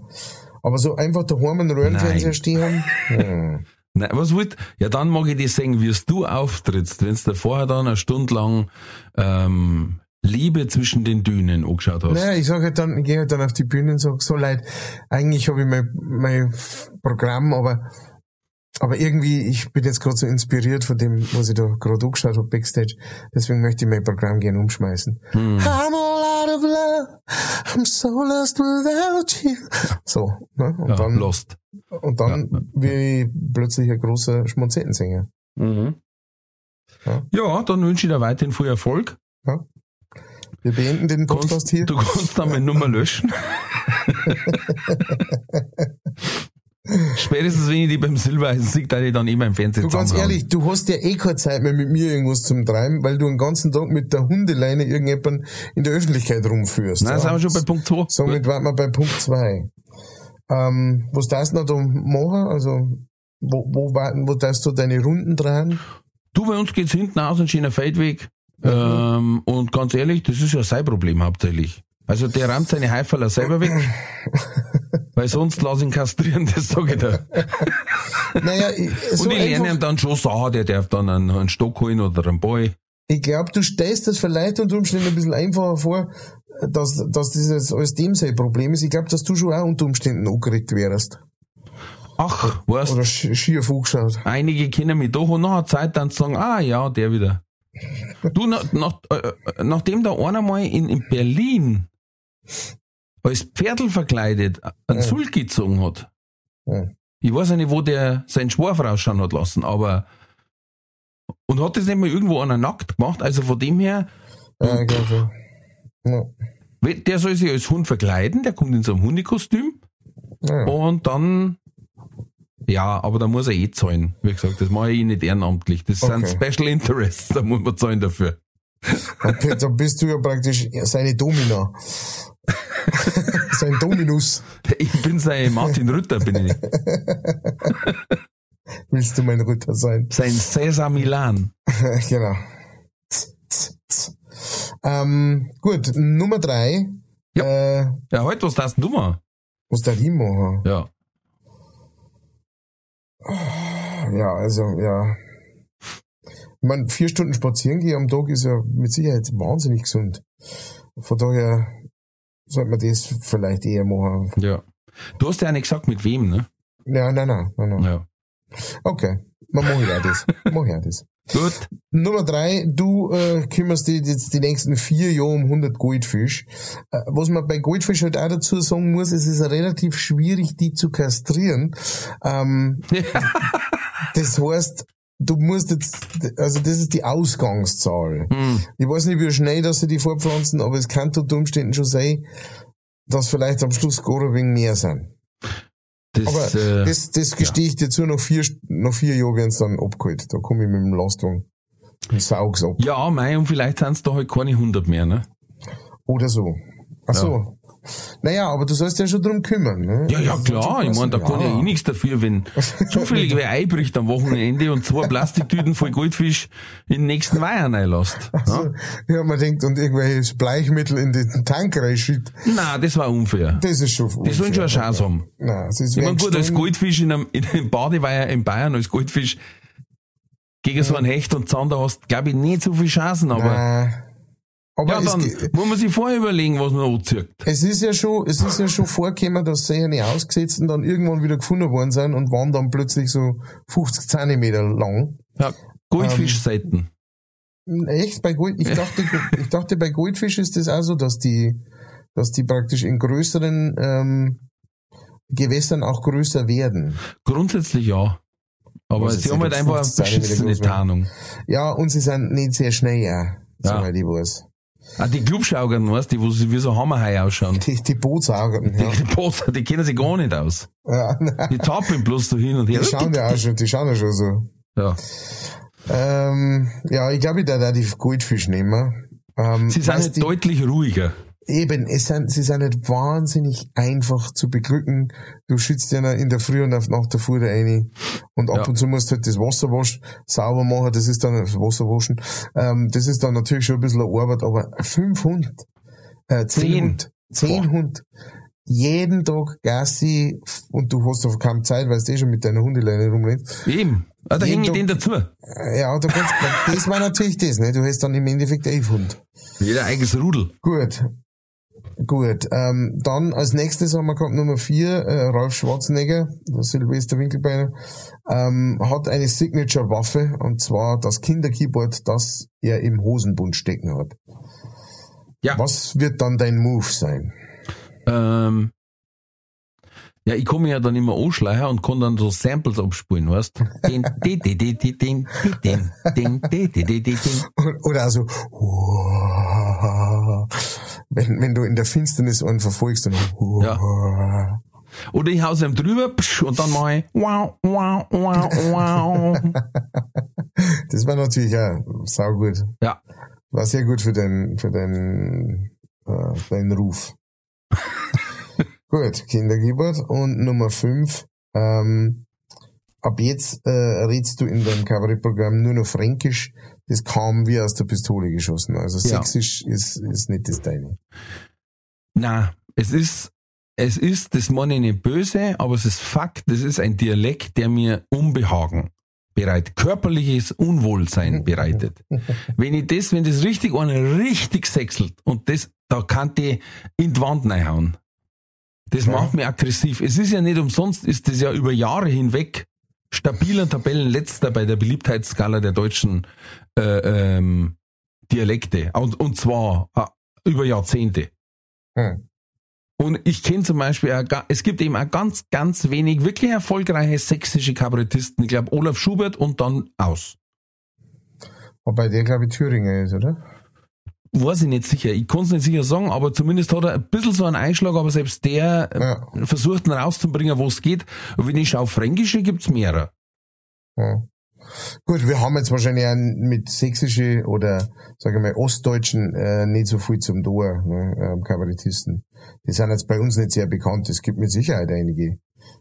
Aber so einfach daheim einen Röhrenfernseher stehen haben, hm. Nein, was wollt? Ja, dann mag ich dir sehen, wie du auftrittst, wenn du vorher dann eine Stunde lang ähm, Liebe zwischen den Dünen angeschaut hast. Naja, ich sag halt dann, ich gehe halt dann auf die Bühne und sag, so leid, eigentlich habe ich mein, mein Programm, aber aber irgendwie, ich bin jetzt gerade so inspiriert von dem, was ich da gerade angeschaut habe, Backstage. Deswegen möchte ich mein Programm gerne umschmeißen. Hm. I'm all out of love, I'm so lost without you. So, ne? Und ja, dann, lost. Und dann Ja. wie ich plötzlich ein großer Schmonzettensänger. Mhm. Ja. Ja, dann wünsche ich dir weiterhin viel Erfolg. Wir beenden den Podcast Kannst, hier. du kannst dann meine Nummer löschen. Spätestens wenn ich die beim Silbereisen sehe, da ich dann immer im Fernsehen Du ganz ehrlich, du hast ja eh keine Zeit mehr mit mir irgendwas zum Treiben, weil du den ganzen Tag mit der Hundeleine irgendjemanden in der Öffentlichkeit rumführst. Nein, ja. sind wir schon bei Punkt 2. Somit waren wir bei Punkt zwei. Ähm, was darfst du noch da machen? Also, wo, wo warten, wo darfst du deine Runden drehen? Du, bei uns geht's hinten aus, ein schöner Feldweg. Ähm, und ganz ehrlich, das ist ja sein Problem hauptsächlich. Also der rammt seine Haiferler selber weg. weil sonst lass ihn kastrieren, das sage ich dir. Naja, ich, so und ich lerne ihm dann schon sagen, der darf dann einen, einen Stock holen oder einen Ball. ich glaube, du stellst das vielleicht unter Umständen ein bisschen einfacher vor, dass, dass dieses alles dem sein Problem ist. Ich glaube, dass du schon auch unter Umständen angeregt wärst. Ach, weißt Oder sch- schief angeschaut. einige kennen mich doch und nach einer Zeit dann zu sagen, ah ja, der wieder. Du, nach, nach, äh, äh, nachdem da einer mal in, in Berlin als Pferdl verkleidet einen Ja. Sulk gezogen hat, Ja. ich weiß ja nicht, wo der seinen Schwarf rausschauen hat lassen, aber und hat das nicht mal irgendwo einer nackt gemacht, also von dem her, Ja, ich glaub schon. Ja. der soll sich als Hund verkleiden, der kommt in so einem Hundekostüm Ja. und dann ja, aber da muss er eh zahlen. Wie gesagt, das mache ich eh nicht ehrenamtlich. Das sind Okay. Special Interests, da muss man zahlen dafür. Da da bist du ja praktisch seine Domina. Sein Dominus. Ich bin sein Martin Rütter, bin ich. Willst du mein Ritter sein? Sein Cesar Milan. genau. Ähm, gut, Nummer drei. Ja. Äh, Ja, heute, was darfst du mal? was da die machen? Ja. Ja, also, ja. Ich meine, vier Stunden spazieren gehen am Tag ist ja mit Sicherheit wahnsinnig gesund. Von daher sollte man das vielleicht eher machen. Ja. Du hast ja nicht gesagt, mit wem, ne? Ja, nein, nein, nein, nein. Ja. Okay, man mache ich auch das. Mach ich auch das. Gut. Nummer drei, du äh, kümmerst dich jetzt die nächsten vier Jahre um 100 Goldfisch. Äh, was man bei Goldfisch halt auch dazu sagen muss, es ist relativ schwierig, die zu kastrieren. Ähm, das heißt, du musst jetzt, also das ist die Ausgangszahl. Hm. Ich weiß nicht, wie schnell dass sie die fortpflanzen, aber es kann unter Umständen schon sein, dass vielleicht am Schluss gar ein wenig mehr sind. Das, Aber äh, das, das gestehe ich dir zu, nach vier, nach vier Jahren werden dann abgeholt. Da komme ich mit dem Lastwagen und saug's ab. ja, mei, und vielleicht sind es da halt keine 100 mehr, ne? Oder so. Ach so. Naja, aber du sollst ja schon drum kümmern. Ne? Ja, ja, Das klar. Ich meine, da kann ja eh nichts dafür, wenn zufällig wer einbricht am Wochenende und zwei Plastiktüten voll Goldfisch in den nächsten Weiher reinlässt. Ja? Also, ja, man denkt, und irgendwelches Bleichmittel in den Tank reinschütt. Nein, das war unfair. Das ist schon Die sollen schon eine Chance haben. Nein, es ist Ich meine, gut, als Goldfisch in einem, in einem Badeweiher in Bayern, als Goldfisch gegen so einen Hecht und Zander hast, glaube ich, nicht so viele Chancen, aber Nein. Aber ja, es, dann ge- muss man sich vorher überlegen, was man anzieht. es ist ja schon, es ist ja schon vorgekommen, dass sie nicht ausgesetzt und dann irgendwann wieder gefunden worden sind und waren dann plötzlich so 50 Zentimeter lang. Ja, Goldfischseiten. Echt? Bei Gold, ich dachte, ich dachte, bei Goldfisch ist das auch so, dass die, dass die praktisch in größeren ähm, Gewässern auch größer werden. Grundsätzlich ja. Aber sie haben halt einfach eine 50 Zentimeter beschissene? Tarnung. Ja, und sie sind nicht sehr schnell, ja, Ja. soweit ich weiß. Ah, die Clubschaugern, weißt du, sie wie so Hammerhai ausschauen. Die, die Bootsaugen, ja. Die, die, Boot, die kennen sich gar nicht aus. ja nein, Die tappen bloß so hin und her. die schauen ja auch schon, die schauen ja schon so. Ja. Ähm, ja, ich glaube, ich da die Goldfisch nehmen. Ähm, Sie sind halt die- deutlich ruhiger. Eben, es sind, sie sind nicht wahnsinnig einfach zu beglücken. Du schützt ja in der Früh und auf Nacht der Fuhr rein. Und ab Ja. und zu musst du halt das Wasser waschen, sauber machen, das ist dann, das Wasser waschen, ähm, das ist dann natürlich schon ein bisschen eine Arbeit, aber fünf Hund, äh, zehn, Zehn. Hund, zehn Boah. Hund, jeden Tag Gassi, und du hast doch kaum Zeit, weil du eh schon mit deiner Hundeleine rumrennst. Eben. Ah, da hänge ich den dazu. Äh, Ja, da kannst, das war natürlich das, ne? Du hast dann im Endeffekt elf Hund. Jeder eigenes Rudel. Gut. Gut. Ähm, dann als nächstes haben wir gehabt Nummer vier, äh, Ralf Schwarzenegger, der Silvester Winkelbeiner, ähm, hat eine Signature-Waffe und zwar das Kinderkeyboard, das er im Hosenbund stecken hat. Ja. Was wird dann dein Move sein? Ähm, ja, ich komme ja dann immer anschleichen und kann dann so Samples abspielen, weißt du? Den, wenn, wenn du in der Finsternis einen verfolgst, dann Oder ich hause ihm drüber psch, und dann mache ich wow, wow, wow, wow. Das war natürlich auch saugut. Ja, War sehr gut für deinen, für deinen, äh, für deinen Ruf. gut, Kinderkeyboard. Und Nummer fünf, ähm, ab jetzt äh, redst du in deinem Kabarettprogramm nur noch Fränkisch. Das kam wie aus der Pistole geschossen. Also Ja. Sächsisch ist, ist nicht das deine. na, es ist, es ist, das meine ich nicht böse, aber es ist Fakt, das ist ein Dialekt, der mir Unbehagen bereitet, körperliches Unwohlsein bereitet. wenn ich das, wenn das richtig einer richtig sechselt und das, da kann die in die Wand reinhauen. Das Ja. macht mich aggressiv. Es ist ja nicht umsonst, ist das ja über Jahre hinweg stabiler Tabellenletzter bei der Beliebtheitsskala der deutschen äh, ähm, Dialekte. Und, und zwar äh, über Jahrzehnte. Hm. Und ich kenne zum Beispiel, auch, es gibt eben auch ganz, ganz wenig wirklich erfolgreiche sächsische Kabarettisten. Ich glaube, Olaf Schubert und dann aus. Wobei der, glaube ich, Thüringer ist, oder? Weiß ich nicht sicher. Ich kann es nicht sicher sagen, aber zumindest hat er ein bisschen so einen Einschlag, aber selbst der äh, Ja. versucht ihn rauszubringen, wo es geht. Und wenn ich schaue, Fränkische gibt's mehrere. Ja. Gut, wir haben jetzt wahrscheinlich mit sächsische oder, sage ich mal, ostdeutschen äh, nicht so viel zum Tor, ne, ähm, Kabarettisten. Die sind jetzt bei uns nicht sehr bekannt. Es gibt mit Sicherheit einige.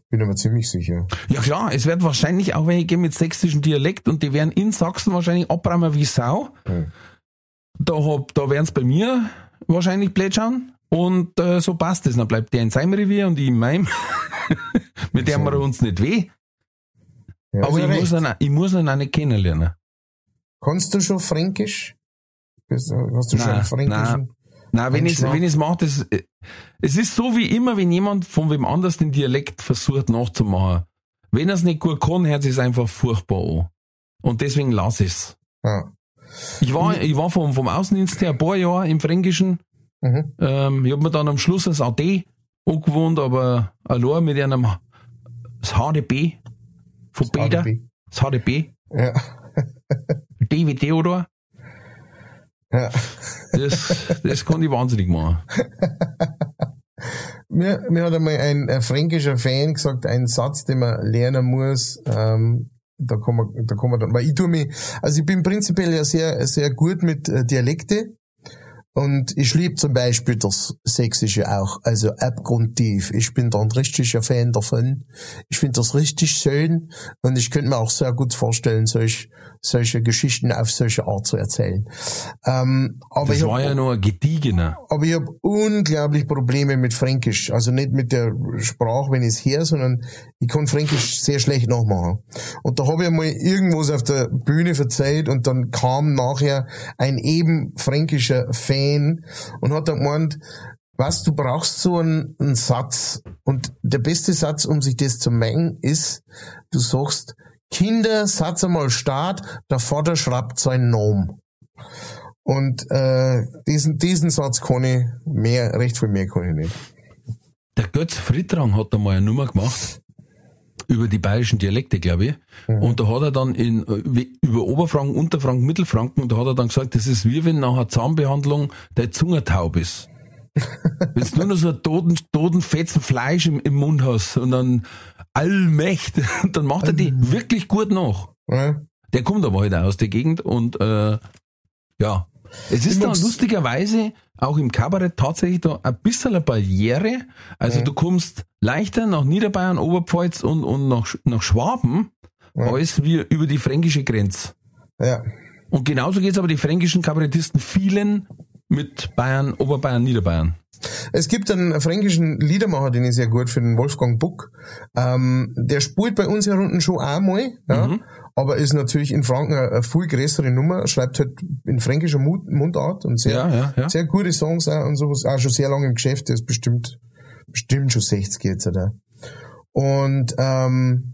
Bin aber ziemlich sicher. Ja klar, es wird wahrscheinlich auch welche geben mit sächsischem Dialekt und die werden in Sachsen wahrscheinlich abräumen wie Sau. Hm. da, hab, da werden's bei mir wahrscheinlich plätschern. Und äh, so passt es. Dann bleibt der in seinem Revier und ich in meinem. Mit dem wir uns nicht weh. Ja, Aber ich muss, ihn, ich muss ihn auch nicht kennenlernen. Kannst du schon Fränkisch? Du- hast du schon Nein, Fränkischen? Nein, wenn ich ich's mache, das, es ist so wie immer, wenn jemand von wem anders den Dialekt versucht nachzumachen. Wenn er es nicht gut kann, hört es einfach furchtbar an. Und deswegen lass ich's. Ja. Ich war, ich war vom, vom Außendienst her ein paar Jahre im Fränkischen. Mhm. Ähm, ich hab mir dann am Schluss das AD angewohnt, aber allein mit einem das HDB von Peter, HDB. das HDB, Ja. D wie Theodor, ja. das, das kann ich wahnsinnig machen. Mir, mir hat einmal ein, ein fränkischer Fan gesagt, ein Satz, den man lernen muss, ähm, da kann man, da kann man dann, weil ich tue mich, also ich bin prinzipiell ja sehr, sehr gut mit äh, Dialekte und ich liebe zum Beispiel das Sächsische auch, also abgrundtief. Ich bin da ein richtiger Fan davon. Ich finde das richtig schön und ich könnte mir auch sehr gut vorstellen, solch, solche Geschichten auf solche Art zu erzählen. Ähm, aber Das ich war hab- ja ein gediegener. aber ich habe unglaublich Probleme mit Fränkisch. Also nicht mit der Sprache, wenn ich es her, sondern ich kann Fränkisch sehr schlecht nachmachen. Und da habe ich mal irgendwas auf der Bühne verzeiht und dann kam nachher ein eben fränkischer Fan und hat dann gemeint, was, du brauchst so einen, einen Satz. Und der beste Satz, um sich das zu merken, ist, du sagst, Kinder, Satz einmal Start, der Vater schreibt seinen Namen. Und äh, diesen, diesen Satz kann ich mehr, recht viel mehr kann ich nicht. Der Götz Frittrang hat da mal eine Nummer gemacht über die bayerischen Dialekte, glaube ich. Und da hat er dann in, über Oberfranken, Unterfranken, Mittelfranken, und da hat er dann gesagt, das ist wie wenn nach einer Zahnbehandlung der Zunge taub ist. wenn du nur noch so einen toten, toten Fetzen Fleisch im, im Mund hast und dann allmächt, dann macht er die wirklich gut nach. Ja? Der kommt aber heute aus der Gegend und äh, ja. Es ist da mag's- lustigerweise auch im Kabarett tatsächlich da ein bisschen eine Barriere. Also du kommst leichter nach Niederbayern, Oberpfalz und, und nach, nach Schwaben als wie über die fränkische Grenze. ja. Und genauso geht's aber die fränkischen Kabarettisten vielen mit Bayern, Oberbayern, Niederbayern. Es gibt einen fränkischen Liedermacher, den ich sehr gut finde, den Wolfgang Buck. Ähm, der spielt bei uns hier unten schon einmal, ja, Mhm. aber ist natürlich in Franken eine, eine viel größere Nummer, schreibt halt in fränkischer Mund, Mundart und sehr, Ja, ja, ja. sehr gute Songs auch und sowas, auch schon sehr lange im Geschäft, der ist bestimmt, bestimmt schon 60 jetzt, oder? Und ähm,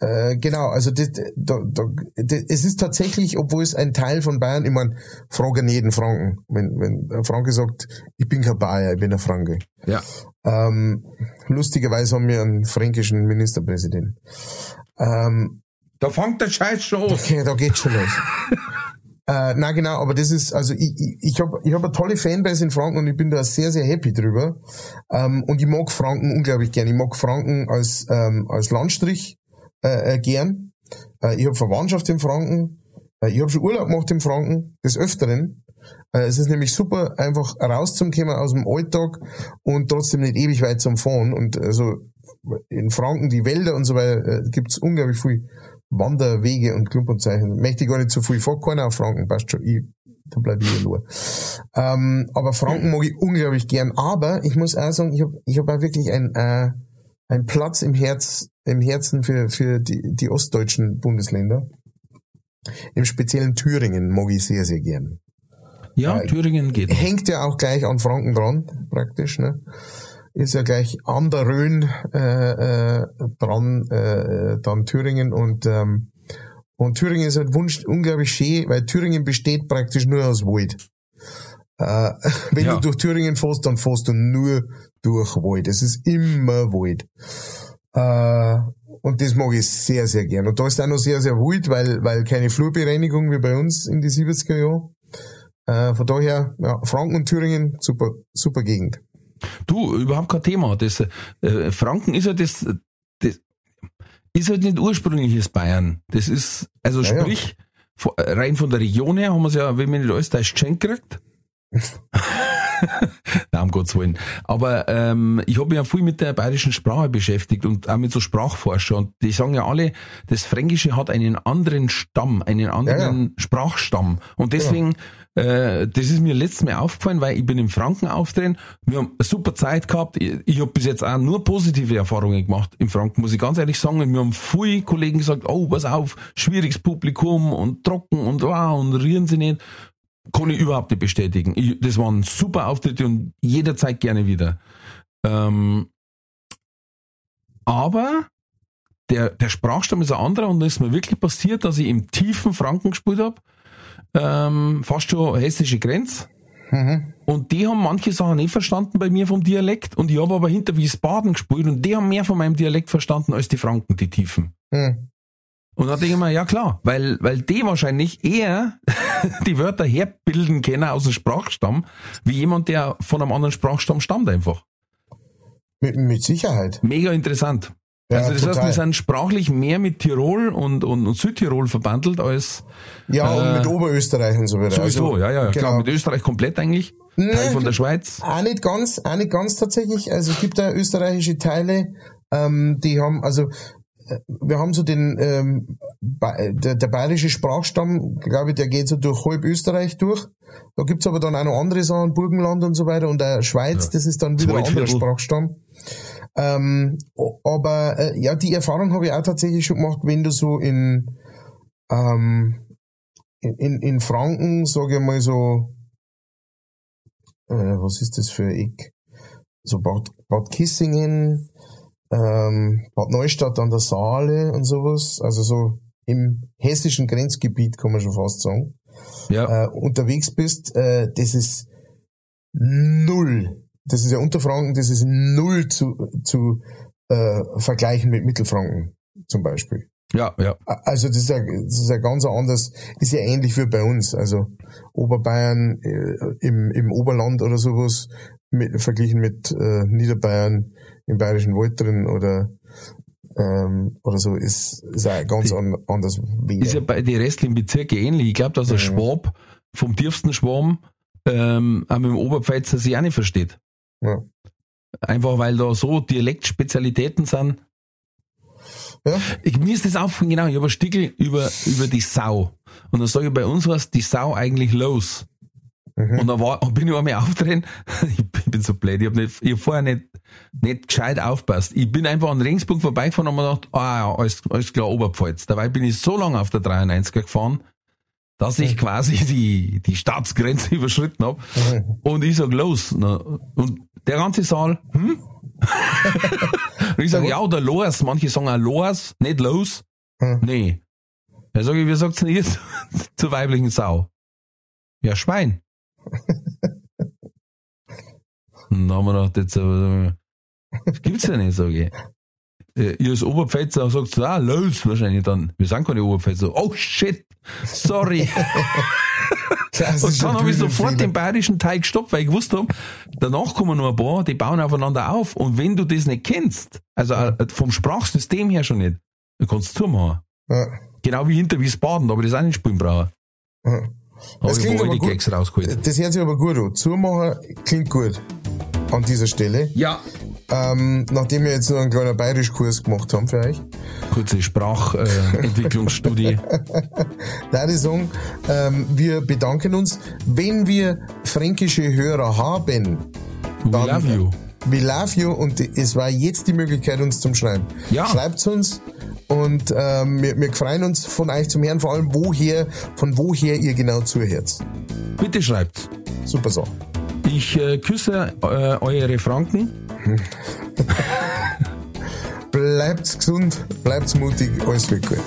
äh, genau, also das, da, da, das, es ist tatsächlich, obwohl es ein Teil von Bayern, ich meine, fragen jeden Franken. Wenn, wenn ein Franke sagt, ich bin kein Bayer, ich bin ein Franke. Ja. Ähm, lustigerweise haben wir einen fränkischen Ministerpräsidenten. Ähm, Da fängt der Scheiß schon an. okay, da geht's schon los. äh, na genau, aber das ist, also ich, ich, ich habe ich hab eine tolle Fanbase in Franken und ich bin da sehr, sehr happy drüber. Ähm, und ich mag Franken unglaublich gern. Ich mag Franken als, ähm, als Landstrich äh, äh, gern. Äh, ich habe Verwandtschaft in Franken. Äh, ich habe schon Urlaub gemacht in Franken, des Öfteren. Äh, es ist nämlich super, einfach rauszukommen aus dem Alltag und trotzdem nicht ewig weit zum Fahren. Und also in Franken, die Wälder und so weiter, äh, gibt's unglaublich viel Wanderwege und Klumpernzeichen. Möchte ich gar nicht zu viel vor, keiner auf Franken, passt schon. Ich, da bleib ich nur. Ähm, aber Franken mag ich unglaublich gern. Aber ich muss auch sagen, ich habe ich hab auch wirklich ein, äh, ein Platz im Herz, im Herzen für, für die, die ostdeutschen Bundesländer. Im speziellen Thüringen mag ich sehr, sehr gern. Ja, Thüringen geht. Hängt ja auch gleich an Franken dran, praktisch, ne? Ist ja gleich an der Rhön äh, äh, dran, äh, dann Thüringen und ähm, und Thüringen ist halt wunsch, unglaublich schön, weil Thüringen besteht praktisch nur aus Wald. Äh, wenn Ja. du durch Thüringen fährst, dann fährst du nur durch Wald. Es ist immer Wald. Äh, und das mag ich sehr, sehr gern. Und da ist auch noch sehr, sehr wild, weil, weil keine Flurbereinigung wie bei uns in die 70er Jahren. Äh, von daher, ja, Franken und Thüringen, super, super Gegend. Du, überhaupt kein Thema. Das, äh, Franken ist ja das, das ist halt nicht ursprüngliches Bayern. Das ist, also Ja, ja. sprich, von- rein von der Region her haben wir es ja, wenn man nicht alles da ist, geschenkt gekriegt. Na, um Gottes Willen. Aber ähm, ich habe mich ja viel mit der bayerischen Sprache beschäftigt und auch mit so Sprachforscher. Und die sagen ja alle, das Fränkische hat einen anderen Stamm, einen anderen Sprachstamm. Und deswegen Äh, das ist mir letztes Mal aufgefallen, weil ich bin im Franken auftreten. Wir haben eine super Zeit gehabt. Ich, ich habe bis jetzt auch nur positive Erfahrungen gemacht im Franken, muss ich ganz ehrlich sagen. Wir haben viele Kollegen gesagt, oh, pass auf, schwieriges Publikum und trocken und wow, und rühren sie nicht. Kann ich überhaupt nicht bestätigen. Ich, das waren super Auftritte und jederzeit gerne wieder. Ähm, aber der, der Sprachstamm ist ein anderer und da ist mir wirklich passiert, dass ich im tiefen Franken gespielt habe, ähm, fast schon hessische Grenze. Mhm. Und die haben manche Sachen nicht verstanden bei mir vom Dialekt und ich habe aber hinter Wiesbaden gespielt und die haben mehr von meinem Dialekt verstanden als die Franken, die Tiefen. Mhm. Und da denke ich mir, ja klar, weil, weil die wahrscheinlich eher die Wörter herbilden können aus dem Sprachstamm, wie jemand, der von einem anderen Sprachstamm stammt einfach. Mit, mit Sicherheit. Mega interessant. Ja, also das heißt, total. wir sind sprachlich mehr mit Tirol und, und, und Südtirol verbandelt als Ja, und Äh, mit Oberösterreich und so weiter. sowieso, Also, ja, ja, klar, genau. mit Österreich komplett eigentlich, Nee, Teil von der Schweiz. Auch nicht ganz, auch nicht ganz tatsächlich. Also es gibt da österreichische Teile, ähm, die haben, also wir haben so den, ähm, der, der bayerische Sprachstamm, glaube ich, der geht so durch halb Österreich durch. Da gibt's aber dann auch noch andere Sachen, Burgenland und so weiter und der Schweiz, das ist dann wieder ein anderer. Sprachstamm. Ähm, aber äh, ja, die Erfahrung habe ich auch tatsächlich schon gemacht, wenn du so in, ähm, in, in, in Franken, sage ich mal so, äh, was ist das für ein Eck? So Bad, Bad Kissingen, ähm, Bad Neustadt an der Saale und sowas. Also so im hessischen Grenzgebiet kann man schon fast sagen. Ja, Äh, unterwegs bist, äh, das ist null. Das ist ja Unterfranken, das ist null zu, zu äh, vergleichen mit Mittelfranken zum Beispiel. ja, ja. Also das ist ja, das ist ja ganz anders, ist ja ähnlich wie bei uns. Also Oberbayern äh, im, im Oberland oder sowas mit, verglichen mit äh, Niederbayern im Bayerischen Wald drin oder ähm, oder so ist, ist auch ganz Die- an, anders wieder. Ist ja bei den restlichen Bezirken ähnlich. Ich glaube, dass ein Mhm. Schwab vom tiefsten Schwarm ähm, auch mit dem Oberpfälzer sich auch nicht versteht. Ja. Einfach weil da so Dialektspezialitäten sind. Ja. Ich, mir ist das aufgefallen, genau, ich habe ein Stickel über, über die Sau. Und dann sage ich, bei uns was die Sau eigentlich los. Mhm. Und dann war, bin ich einmal aufdrehen, ich bin- ich bin so blöd, ich habe nicht, ich hab vorher nicht, nicht gescheit aufpasst. Ich bin einfach an Regensburg vorbeigefahren und mir gedacht, ah ja, alles, alles klar, Oberpfalz. Dabei bin ich so lange auf der 93er gefahren, dass ich quasi die, die Staatsgrenze überschritten hab. Mhm. Und ich sag los. Und der ganze Saal, hm? und ich sag, ja, oder los. Manche sagen auch los, nicht los. Hm. Nee. Da sag ich, wie sagt's denn ihr zur weiblichen Sau? Ja, Schwein. Und dann haben wir gedacht, jetzt, äh, das gibt's ja nicht, sag ich. Äh, Ihr als Oberpfälzer sagt ah, los wahrscheinlich dann. Wir sind keine Oberpfälzer. Oh shit, sorry. Und dann habe ich sofort den bayerischen Teil gestoppt, weil ich gewusst habe, danach kommen noch ein paar, die bauen aufeinander auf. Und wenn du das nicht kennst, also äh, vom Sprachsystem her schon nicht, dann kannst du zumachen. Ja. Genau wie hinter Wiesbaden, aber das auch nicht spielen brauchen. Ja. Da Das klingt aber die gut. Gags rausgeholt. Das hört sich aber gut an. Zumachen klingt gut an dieser Stelle. Ja. Ähm, nachdem wir jetzt noch einen kleinen Bayerischkurs gemacht haben für euch, Kurze Sprachentwicklungsstudie. Äh, da ich sagen, ähm, wir bedanken uns. Wenn wir fränkische Hörer haben, We Dann- love you. We love you und es war jetzt die Möglichkeit, uns zum Schreiben. Ja. Schreibt's uns und ähm, wir, wir freuen uns von euch zum Hören, vor allem woher, von woher ihr genau zuhört. Bitte schreibt. Super Sache. Ich äh, küsse äh, eure Franken. Bleibt gesund, bleibt mutig, alles wird gut.